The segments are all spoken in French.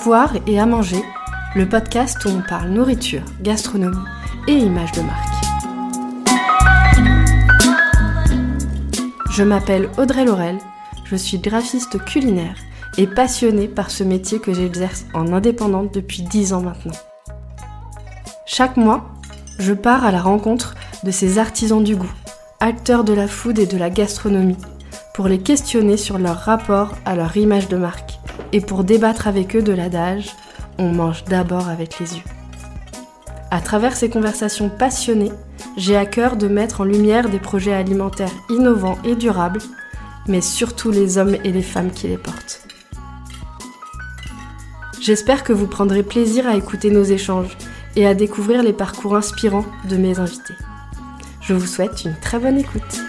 Avoir et à manger, le podcast où on parle nourriture, gastronomie et image de marque. Je m'appelle Audrey Laurel, je suis graphiste culinaire et passionnée par ce métier que j'exerce en indépendante depuis 10 ans maintenant. Chaque mois, je pars à la rencontre de ces artisans du goût, acteurs de la food et de la gastronomie, pour les questionner sur leur rapport à leur image de marque et pour débattre avec eux de l'adage on mange d'abord avec les yeux. À travers ces conversations passionnées, j'ai à cœur de mettre en lumière des projets alimentaires innovants et durables, mais surtout les hommes et les femmes qui les portent. J'espère que vous prendrez plaisir à écouter nos échanges et à découvrir les parcours inspirants de mes invités. Je vous souhaite une très bonne écoute.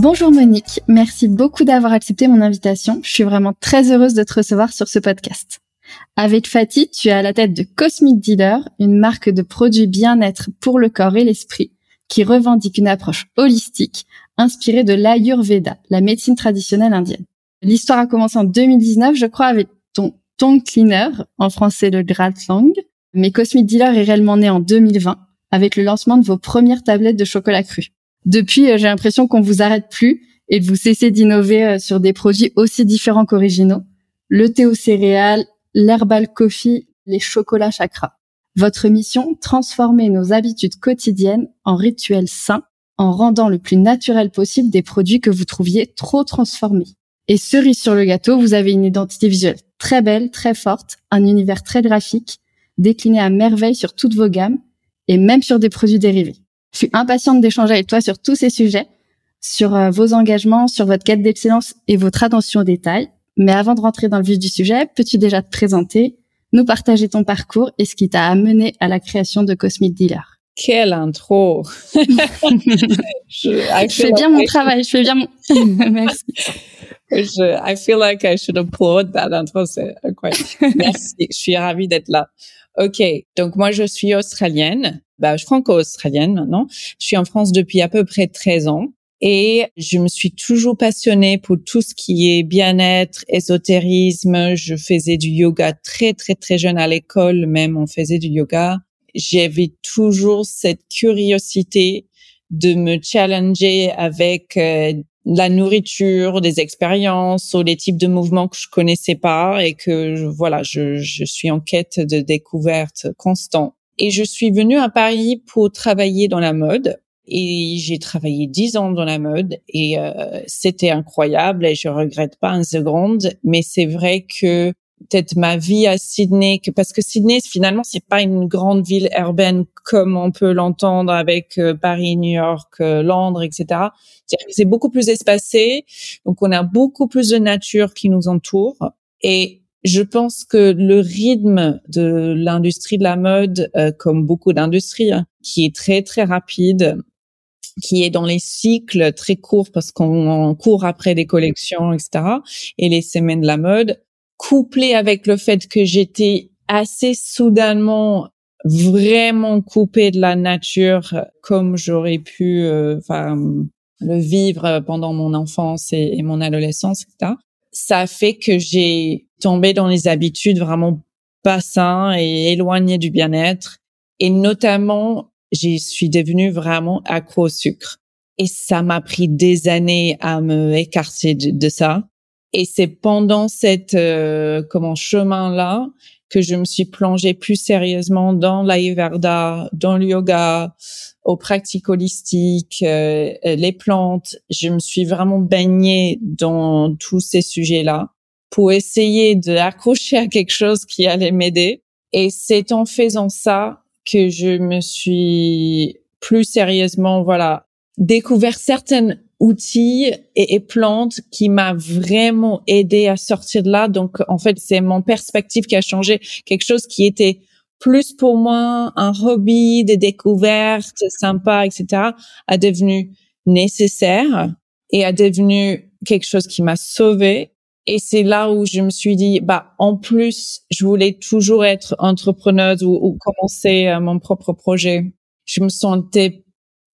Bonjour Monique, merci beaucoup d'avoir accepté mon invitation. Je suis vraiment très heureuse de te recevoir sur ce podcast. Avec Fatih, tu es à la tête de Cosmic Dealer, une marque de produits bien-être pour le corps et l'esprit qui revendique une approche holistique inspirée de l'Ayurveda, la médecine traditionnelle indienne. L'histoire a commencé en 2019, je crois, avec ton tongue cleaner, en français le Gratlang. Mais Cosmic Dealer est réellement né en 2020 avec le lancement de vos premières tablettes de chocolat cru. Depuis, euh, j'ai l'impression qu'on vous arrête plus et que vous cessez d'innover euh, sur des produits aussi différents qu'originaux. Le thé aux céréales, l'herbal coffee, les chocolats chakra. Votre mission, transformer nos habitudes quotidiennes en rituels sains en rendant le plus naturel possible des produits que vous trouviez trop transformés. Et cerise sur le gâteau, vous avez une identité visuelle très belle, très forte, un univers très graphique, décliné à merveille sur toutes vos gammes et même sur des produits dérivés. Je suis impatiente d'échanger avec toi sur tous ces sujets, sur euh, vos engagements, sur votre quête d'excellence et votre attention aux détails. Mais avant de rentrer dans le vif du sujet, peux-tu déjà te présenter, nous partager ton parcours et ce qui t'a amené à la création de Cosmic Dealer? Quelle intro je, fais bien mon travail, je fais bien mon... Merci. Je, I feel like I should applaud that intro, c'est incroyable. Merci, je suis ravie d'être là. Ok, donc moi je suis australienne, bah, franco-australienne maintenant. Je suis en France depuis à peu près 13 ans. Et je me suis toujours passionnée pour tout ce qui est bien-être, ésotérisme. Je faisais du yoga très, très, très jeune à l'école, même on faisait du yoga. J'avais toujours cette curiosité de me challenger avec euh, la nourriture, des expériences ou des types de mouvements que je connaissais pas et que voilà, je, suis en quête de découverte constante. Et je suis venue à Paris pour travailler dans la mode. Et j'ai travaillé dix ans dans la mode et euh, c'était incroyable et je regrette pas une seconde. Mais c'est vrai que peut-être ma vie à Sydney, parce que Sydney finalement c'est pas une grande ville urbaine comme on peut l'entendre avec euh, Paris, New York, euh, Londres, etc. C'est beaucoup plus espacé, donc on a beaucoup plus de nature qui nous entoure. Et je pense que le rythme de l'industrie de la mode, euh, comme beaucoup d'industries, hein, qui est très très rapide, qui est dans les cycles très courts parce qu'on court après des collections, etc. Et les semaines de la mode, couplé avec le fait que j'étais assez soudainement vraiment coupée de la nature comme j'aurais pu euh, le vivre pendant mon enfance et, et mon adolescence, etc. Ça fait que j'ai tombé dans les habitudes vraiment pas saines et éloignées du bien-être. Et notamment, je suis devenue vraiment accro au sucre. Et ça m'a pris des années à me écarter de, ça. Et c'est pendant cette euh, comment chemin-là que je me suis plongée plus sérieusement dans l'ayurveda, dans le yoga, aux pratiques holistiques, euh, les plantes. Je me suis vraiment baignée dans tous ces sujets-là pour essayer d'accrocher à quelque chose qui allait m'aider. Et c'est en faisant ça que je me suis plus sérieusement, voilà, découvert certains outils et, plantes qui m'a vraiment aidé à sortir de là. Donc, en fait, c'est mon perspective qui a changé. Quelque chose qui était plus pour moi un hobby, des découvertes sympas, etc., a devenu nécessaire et a devenu quelque chose qui m'a sauvé et c'est là où je me suis dit, bah, en plus, je voulais toujours être entrepreneuse ou, ou commencer euh, mon propre projet. Je me sentais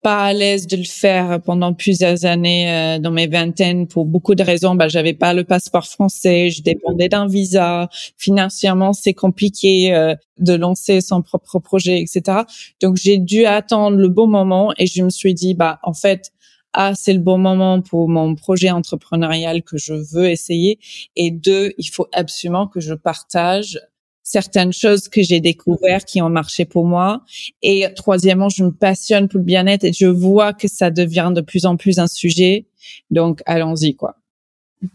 pas à l'aise de le faire pendant plusieurs années euh, dans mes vingtaines pour beaucoup de raisons. Bah, j'avais pas le passeport français, je dépendais d'un visa. Financièrement, c'est compliqué euh, de lancer son propre projet, etc. Donc, j'ai dû attendre le bon moment et je me suis dit, bah, en fait, ah, c'est le bon moment pour mon projet entrepreneurial que je veux essayer. Et deux, il faut absolument que je partage certaines choses que j'ai découvertes qui ont marché pour moi. Et troisièmement, je me passionne pour le bien-être et je vois que ça devient de plus en plus un sujet. Donc, allons-y, quoi.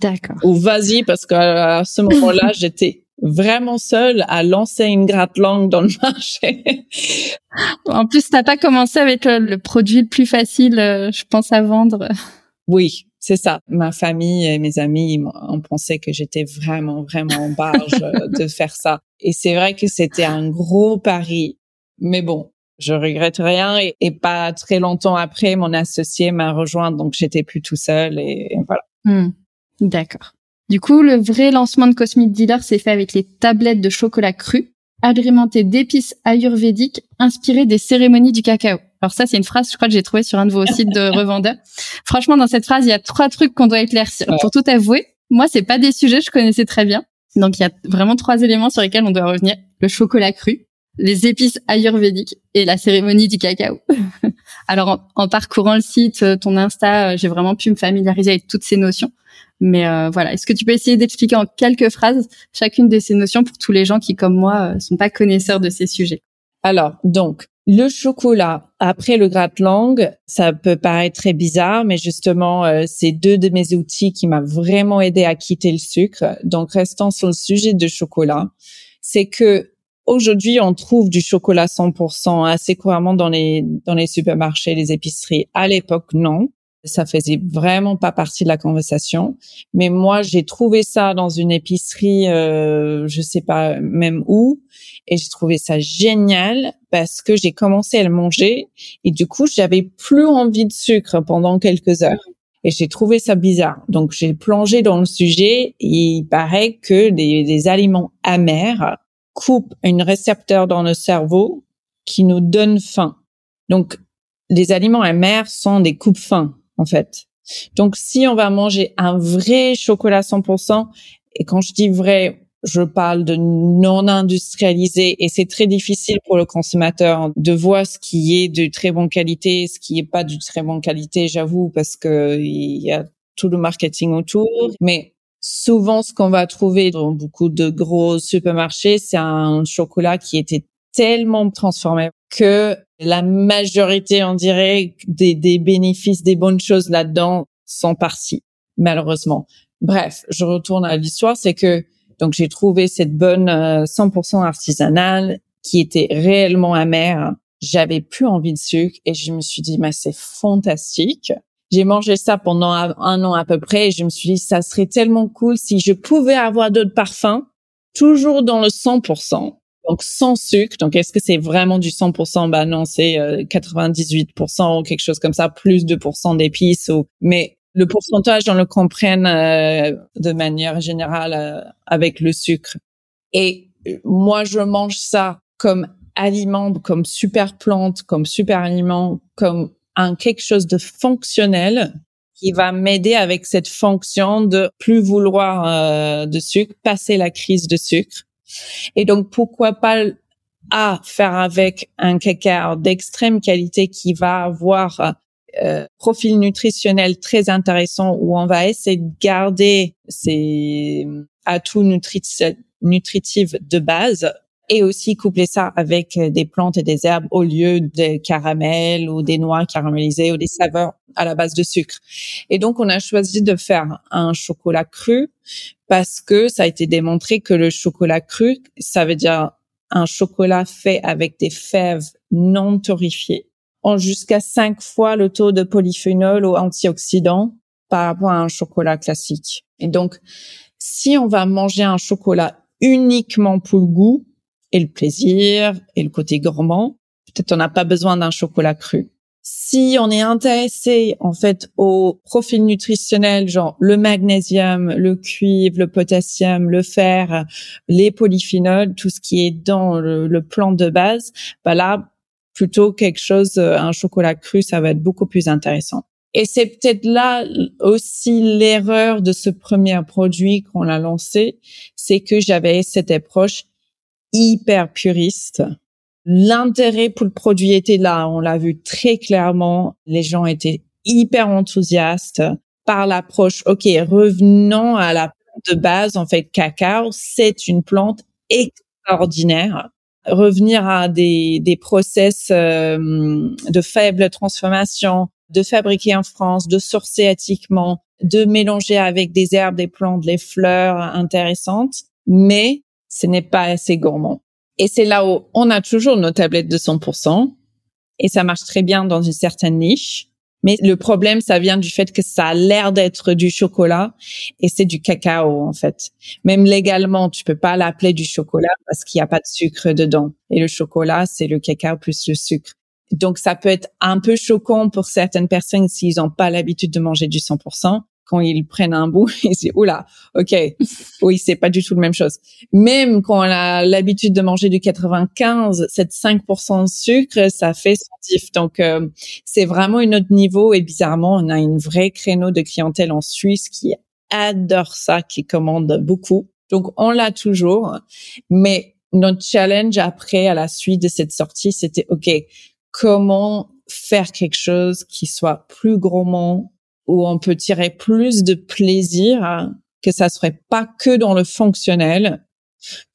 D'accord. Ou vas-y, parce qu'à ce moment-là, j'étais vraiment seule à lancer une gratte langue dans le marché. en plus, t'as pas commencé avec le, produit le plus facile, euh, je pense, à vendre. Oui, c'est ça. Ma famille et mes amis ont pensé que j'étais vraiment, vraiment en barge de faire ça. Et c'est vrai que c'était un gros pari. Mais bon, je regrette rien. Et, pas très longtemps après, mon associé m'a rejoint, donc j'étais plus tout seul et, voilà. Hmm. D'accord. Du coup, le vrai lancement de Cosmic Dealer s'est fait avec les tablettes de chocolat cru, agrémentées d'épices ayurvédiques inspirées des cérémonies du cacao. Alors ça, c'est une phrase, je crois que j'ai trouvé sur un de vos sites de revendeurs. Franchement, dans cette phrase, il y a trois trucs qu'on doit éclaircir. Pour tout avouer, moi, c'est pas des sujets que je connaissais très bien. Donc, il y a vraiment trois éléments sur lesquels on doit revenir. Le chocolat cru, les épices ayurvédiques et la cérémonie du cacao. Alors, en, parcourant le site, euh, ton Insta, euh, j'ai vraiment pu me familiariser avec toutes ces notions. Mais euh, voilà, est-ce que tu peux essayer d'expliquer en quelques phrases chacune de ces notions pour tous les gens qui, comme moi, sont pas connaisseurs de ces sujets? Alors, donc, le chocolat, après le gratte-langue, ça peut paraître très bizarre, mais justement, euh, c'est deux de mes outils qui m'ont vraiment aidé à quitter le sucre. Donc, restant sur le sujet de chocolat, c'est que aujourd'hui, on trouve du chocolat 100% assez couramment dans les dans les supermarchés, les épiceries. À l'époque, non. Ça faisait vraiment pas partie de la conversation. Mais moi, j'ai trouvé ça dans une épicerie, euh, je sais pas même où, et j'ai trouvé ça génial parce que j'ai commencé à le manger et du coup, j'avais plus envie de sucre pendant quelques heures. Et j'ai trouvé ça bizarre. Donc, j'ai plongé dans le sujet et il paraît que les, aliments amers coupent un récepteur dans le cerveau qui nous donne faim. Donc, les aliments amers sont des coupes faim en fait. Donc, si on va manger un vrai chocolat 100%, et quand je dis vrai, je parle de non industrialisé et c'est très difficile pour le consommateur de voir ce qui est de très bonne qualité, ce qui est pas de très bonne qualité, j'avoue, parce que il y a tout le marketing autour. Mais souvent, ce qu'on va trouver dans beaucoup de gros supermarchés, c'est un chocolat qui était tellement transformé que la majorité, on dirait, des, des bénéfices, des bonnes choses là-dedans sont partis, malheureusement. Bref, je retourne à l'histoire, c'est que donc j'ai trouvé cette bonne 100% euh, artisanale qui était réellement amère. J'avais plus envie de sucre et je me suis dit mais c'est fantastique. J'ai mangé ça pendant un an à peu près et je me suis dit ça serait tellement cool si je pouvais avoir d'autres parfums toujours dans le 100%. Donc sans sucre. Donc est-ce que c'est vraiment du 100% Bah non, c'est 98% euh, ou quelque chose comme ça, plus 2% d'épices. Ou... Mais le pourcentage, on le comprenne euh, de manière générale euh, avec le sucre. Et moi, je mange ça comme aliment, comme super plante, comme super aliment, comme un quelque chose de fonctionnel qui va m'aider avec cette fonction de plus vouloir euh, de sucre, passer la crise de sucre. Et donc, pourquoi pas à faire avec un cacao d'extrême qualité qui va avoir euh, profil nutritionnel très intéressant où on va essayer de garder ces atouts nutritifs de base et aussi coupler ça avec des plantes et des herbes au lieu des caramels ou des noix caramélisées ou des saveurs à la base de sucre. Et donc, on a choisi de faire un chocolat cru parce que ça a été démontré que le chocolat cru, ça veut dire un chocolat fait avec des fèves non torréfiées ont jusqu'à cinq fois le taux de polyphénol ou antioxydants par rapport à un chocolat classique. Et donc, si on va manger un chocolat uniquement pour le goût et le plaisir et le côté gourmand, peut-être on n'a pas besoin d'un chocolat cru. Si on est intéressé en fait au profil nutritionnel, genre le magnésium, le cuivre, le potassium, le fer, les polyphénols, tout ce qui est dans le, plan de base, bah là plutôt quelque chose, euh, un chocolat cru, ça va être beaucoup plus intéressant. Et c'est peut-être là aussi l'erreur de ce premier produit qu'on a lancé, c'est que j'avais cette approche hyper puriste. L'intérêt pour le produit était là, on l'a vu très clairement. Les gens étaient hyper enthousiastes par l'approche. Ok, revenons à la plante de base. En fait, cacao, c'est une plante extraordinaire. Revenir à des, des process euh, de faible transformation, de fabriquer en France, de sourcer éthiquement, de mélanger avec des herbes, des plantes, des fleurs intéressantes, mais ce n'est pas assez gourmand. Et c'est là où on a toujours nos tablettes de 100% et ça marche très bien dans une certaine niche. Mais le problème, ça vient du fait que ça a l'air d'être du chocolat et c'est du cacao en fait. Même légalement, tu peux pas l'appeler du chocolat parce qu'il n'y a pas de sucre dedans. Et le chocolat, c'est le cacao plus le sucre. Donc ça peut être un peu choquant pour certaines personnes s'ils n'ont pas l'habitude de manger du 100% quand ils prennent un bout, ils disent oula, ok, oui, c'est pas du tout la même chose. Même quand on a l'habitude de manger du 95, cette 5% de sucre, ça fait sentif. Donc euh, c'est vraiment un autre niveau et bizarrement, on a une vraie créneau de clientèle en Suisse qui adore ça, qui commande beaucoup. Donc on l'a toujours, mais notre challenge après, à la suite de cette sortie, c'était ok, comment faire quelque chose qui soit plus gourmand, où on peut tirer plus de plaisir, que ça serait pas que dans le fonctionnel,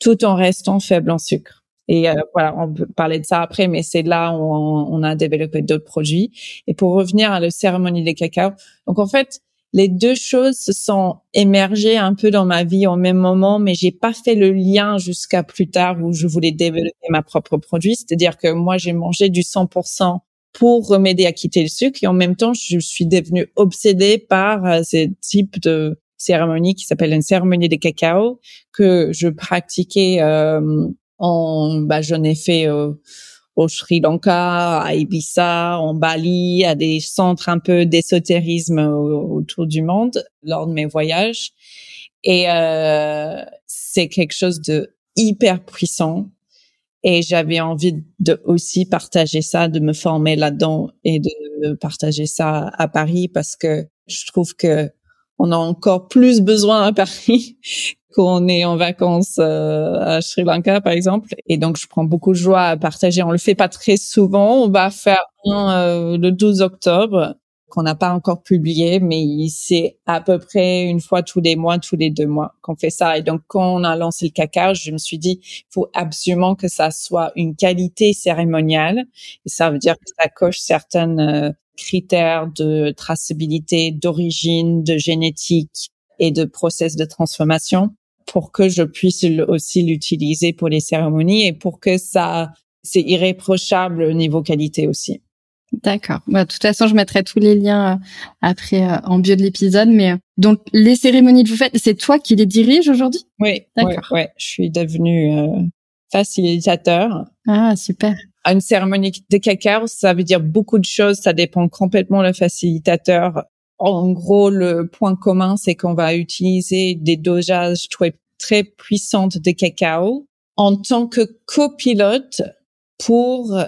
tout en restant faible en sucre. Et euh, voilà, on peut parler de ça après, mais c'est là où on, a développé d'autres produits. Et pour revenir à la cérémonie des cacao, donc en fait, les deux choses se sont émergées un peu dans ma vie au même moment, mais j'ai pas fait le lien jusqu'à plus tard où je voulais développer ma propre produit. C'est-à-dire que moi, j'ai mangé du 100% pour remédier à quitter le sucre. Et en même temps, je suis devenue obsédée par euh, ce type de cérémonie qui s'appelle une cérémonie de cacao que je pratiquais euh, en, bah, j'en ai fait au Sri Lanka, à Ibiza, en Bali, à des centres un peu d'ésotérisme autour du monde lors de mes voyages. Et euh, c'est quelque chose de hyper puissant et j'avais envie de aussi partager ça, de me former là-dedans et de partager ça à Paris parce que je trouve que on a encore plus besoin à Paris qu'on est en vacances euh, à Sri Lanka par exemple. Et donc je prends beaucoup de joie à partager. On le fait pas très souvent. On va faire un euh, le 12 octobre qu'on n'a pas encore publié, mais c'est à peu près une fois tous les mois, tous les deux mois qu'on fait ça. Et donc, quand on a lancé le cacao, je me suis dit, il faut absolument que ça soit une qualité cérémoniale. Et ça veut dire que ça coche certains euh, critères de traçabilité, d'origine, de génétique et de process de transformation pour que je puisse aussi l'utiliser pour les cérémonies et pour que ça, c'est irréprochable au niveau qualité aussi. D'accord. Bah, de toute façon, je mettrai tous les liens euh, après euh, en bio de l'épisode. Mais euh, donc, les cérémonies que vous faites, c'est toi qui les diriges aujourd'hui? Oui, d'accord. Ouais, je suis devenue facilitateur. Ah, super. Une cérémonie de cacao, ça veut dire beaucoup de choses. Ça dépend complètement le facilitateur. En gros, le point commun, c'est qu'on va utiliser des dosages très, très puissantes de cacao en tant que copilote pour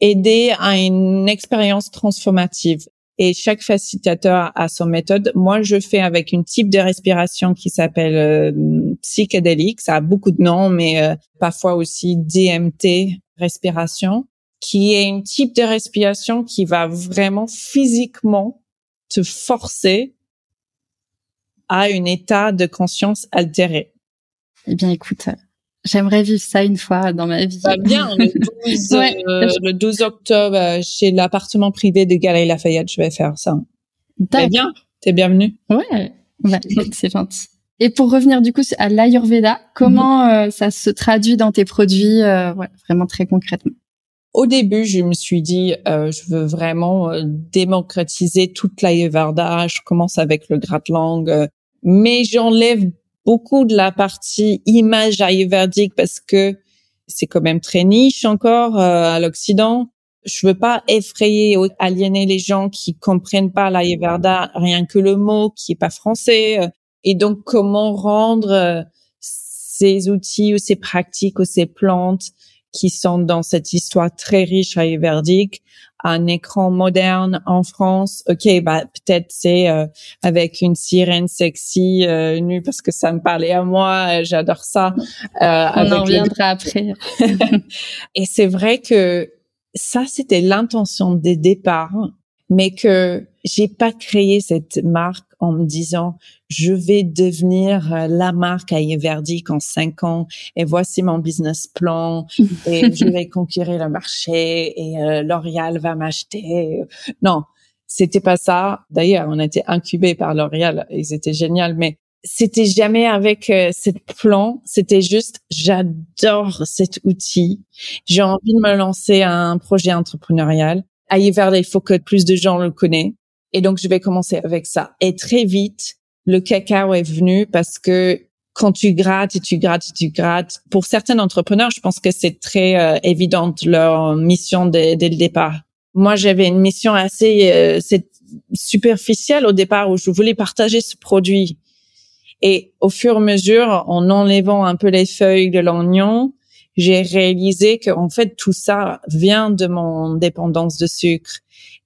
aider à une expérience transformative. Et chaque facilitateur a son méthode. Moi, je fais avec une type de respiration qui s'appelle euh, psychédélique. Ça a beaucoup de noms, mais euh, parfois aussi DMT respiration, qui est une type de respiration qui va vraiment physiquement te forcer à un état de conscience altéré. Eh bien, écoute, J'aimerais vivre ça une fois dans ma vie. Bah bien, le 12, euh, le 12 octobre, euh, chez l'appartement privé de Galerie Lafayette, je vais faire ça. T'es bien, t'es bienvenue? Ouais, c'est gentil. Et pour revenir du coup à l'Ayurveda, comment euh, ça se traduit dans tes produits, vraiment très concrètement? Au début, je me suis dit, je veux vraiment démocratiser toute l'Ayurveda. Je commence avec le gratte-langue, mais j'enlève beaucoup de la partie image ayurvédique parce que c'est quand même très niche encore euh, à l'Occident. Je veux pas effrayer ou aliéner les gens qui comprennent pas l'ayurveda, rien que le mot qui est pas français. Et donc, comment rendre euh, ces outils ou ces pratiques ou ces plantes qui sont dans cette histoire très riche ayurvédique, un écran moderne en France. Ok, bah peut-être c'est euh, avec une sirène sexy euh, nue parce que ça me parlait à moi. J'adore ça. Euh, On en reviendra après. Et c'est vrai que ça c'était l'intention des départs, mais que j'ai pas créé cette marque en me disant je vais devenir euh, la marque à Verdic en cinq ans et voici mon business plan et je vais conquérir le marché et euh, L'Oréal va m'acheter. Non, c'était pas ça. D'ailleurs, on a été incubé par L'Oréal, ils étaient géniaux, mais c'était jamais avec euh, cette plan. C'était juste, j'adore cet outil. J'ai envie de me lancer à un projet entrepreneurial. À Verdi, il faut que plus de gens le connaissent. Et donc, je vais commencer avec ça. Et très vite, le cacao est venu parce que quand tu grattes et tu grattes et tu grattes, pour certains entrepreneurs, je pense que c'est très euh, évident leur mission dès, le départ. Moi, j'avais une mission assez euh, superficielle au départ où je voulais partager ce produit. Et au fur et à mesure, en enlevant un peu les feuilles de l'oignon, j'ai réalisé que en fait tout ça vient de mon dépendance de sucre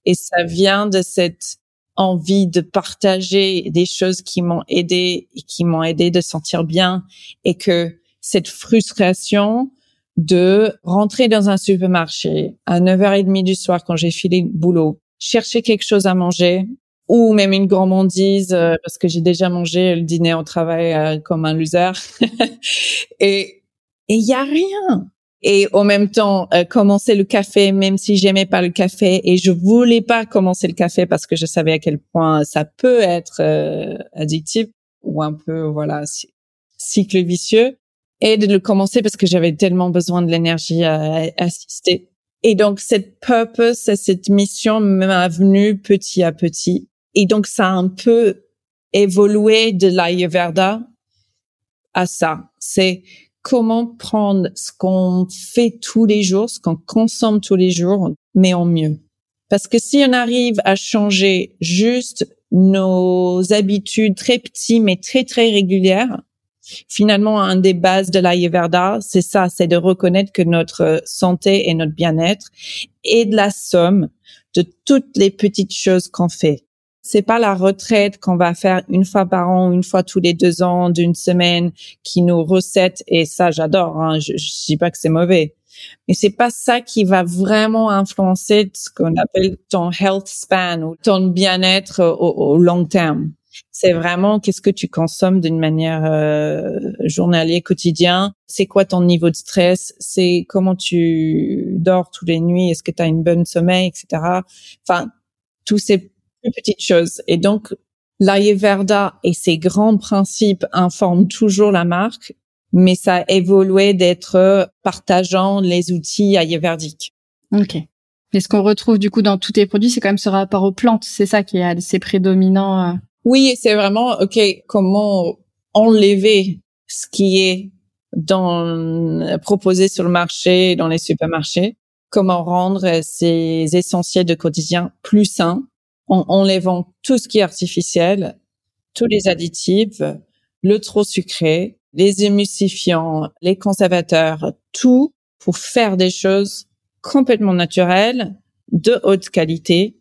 et ça vient de cette envie de partager des choses qui m'ont aidé et qui m'ont aidé de sentir bien et que cette frustration de rentrer dans un supermarché à 9h30 du soir quand j'ai filé le boulot, chercher quelque chose à manger ou même une gourmandise euh, parce que j'ai déjà mangé le dîner au travail euh, comme un loser. Et il y a rien et en même temps euh, commencer le café même si j'aimais pas le café et je voulais pas commencer le café parce que je savais à quel point ça peut être euh, addictif ou un peu voilà cycle vicieux et de le commencer parce que j'avais tellement besoin de l'énergie à, assister. Et donc cette purpose cette mission m'a venu petit à petit. Et donc ça a un peu évolué de l'Ayurveda à ça. C'est comment prendre ce qu'on fait tous les jours, ce qu'on consomme tous les jours, mais en mieux. Parce que si on arrive à changer juste nos habitudes très petits mais très très régulières, finalement un des bases de l'Ayurveda, c'est ça, c'est de reconnaître que notre santé et notre bien-être est de la somme de toutes les petites choses qu'on fait c'est pas la retraite qu'on va faire une fois par an, une fois tous les deux ans, d'une semaine, qui nous recette. Et ça, j'adore. Hein. Je, je dis pas que c'est mauvais, mais c'est pas ça qui va vraiment influencer ce qu'on appelle ton health span ou ton bien-être au, long terme. C'est vraiment qu'est-ce que tu consommes d'une manière euh, journalière, quotidien. C'est quoi ton niveau de stress? C'est comment tu dors tous les nuits? Est-ce que tu as une bonne sommeil, etc. Enfin, tous ces petites choses. Et donc, l'Ayurveda et ses grands principes informent toujours la marque, mais ça a évolué d'être partageant les outils ayurvédiques. Ok. Et ce qu'on retrouve du coup dans tous tes produits, c'est quand même ce rapport aux plantes. C'est ça qui est assez prédominant. Euh. Oui, c'est vraiment ok. Comment enlever ce qui est dans proposé sur le marché, dans les supermarchés. Comment rendre ces essentiels de quotidien plus sains en enlevant tout ce qui est artificiel, tous les additifs, le trop sucré, les émulsifiants, les conservateurs, tout pour faire des choses complètement naturelles, de haute qualité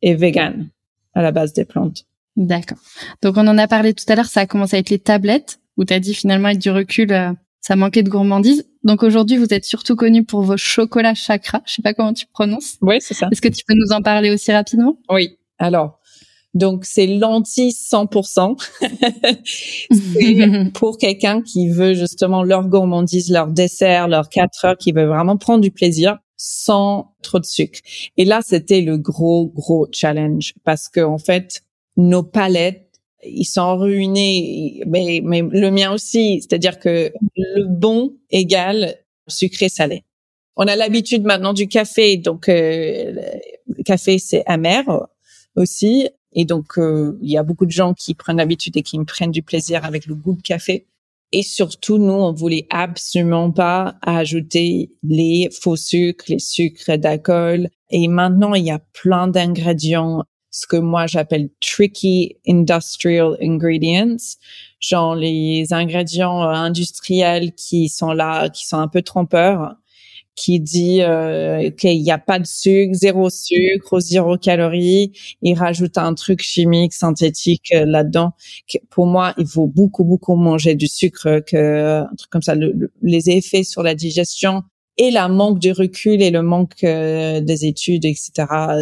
et vegan à la base des plantes. D'accord. Donc on en a parlé tout à l'heure, ça a commencé avec les tablettes où tu as dit finalement avec du recul euh, ça manquait de gourmandise. Donc aujourd'hui, vous êtes surtout connu pour vos chocolats chakra. Je sais pas comment tu prononces. Oui, c'est ça. Est-ce que tu peux nous en parler aussi rapidement? Oui. Alors, donc c'est l'anti 100%. c'est pour quelqu'un qui veut justement leur gourmandise, leur dessert, leur 4 heures, qui veut vraiment prendre du plaisir sans trop de sucre. Et là, c'était le gros, gros challenge parce que en fait, nos palettes ils sont ruinés, mais, mais le mien aussi. C'est-à-dire que le bon égale sucré-salé. On a l'habitude maintenant du café, donc euh, le café c'est amer aussi, et donc euh, il y a beaucoup de gens qui prennent l'habitude et qui me prennent du plaisir avec le goût de café. Et surtout, nous, on voulait absolument pas ajouter les faux sucres, les sucres d'alcool. Et maintenant, il y a plein d'ingrédients ce que moi j'appelle tricky industrial ingredients, genre les ingrédients euh, industriels qui sont là, qui sont un peu trompeurs. qui dit euh, qu'il n'y a pas de sucre, zéro sucre, zéro calories. Il rajoute un truc chimique, synthétique euh, là-dedans. Pour moi, il faut beaucoup, beaucoup manger du sucre, que un truc comme ça. les effets sur la digestion et la manque de recul et le manque euh, des études, etc.,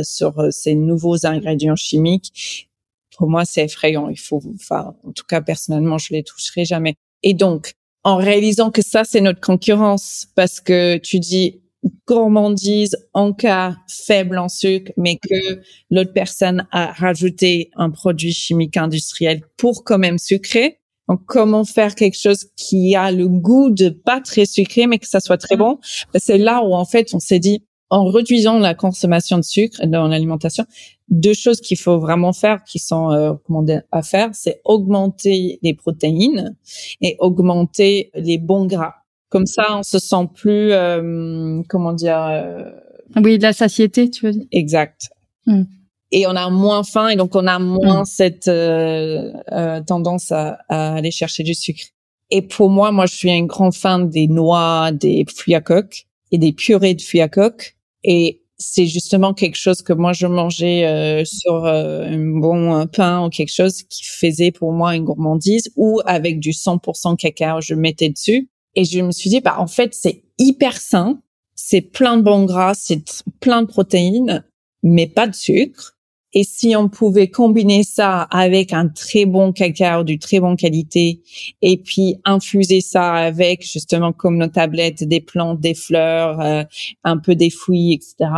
sur euh, ces nouveaux ingrédients chimiques. Pour moi, c'est effrayant. Il faut, enfin, en tout cas, personnellement, je les toucherai jamais. Et donc, en réalisant que ça, c'est notre concurrence, parce que tu dis gourmandise en cas faible en sucre, mais que l'autre personne a rajouté un produit chimique industriel pour quand même sucrer. Donc, comment faire quelque chose qui a le goût de pas très sucré, mais que ça soit très mm. bon? Ben, c'est là où, en fait, on s'est dit, en réduisant la consommation de sucre dans l'alimentation, deux choses qu'il faut vraiment faire, qui sont euh, recommandées à faire, c'est augmenter les protéines et augmenter les bons gras. Comme ça, on se sent plus, euh, comment dire. Euh, oui, de la satiété, tu veux dire. Exact. Hmm. Et on a moins faim et donc on a moins hmm. cette euh, euh, tendance à, à, aller chercher du sucre. Et pour moi, moi, je suis un grand fan des noix, des fruits à coque et des purées de fruits à coque. Et c'est justement quelque chose que moi je mangeais euh, sur euh, un bon pain ou quelque chose qui faisait pour moi une gourmandise ou avec du 100% cacao je mettais dessus et je me suis dit bah en fait c'est hyper sain c'est plein de bons gras c'est plein de protéines mais pas de sucre et si on pouvait combiner ça avec un très bon cacao du très bonne qualité et puis infuser ça avec justement comme nos tablettes des plantes, des fleurs, euh, un peu des fruits, etc.,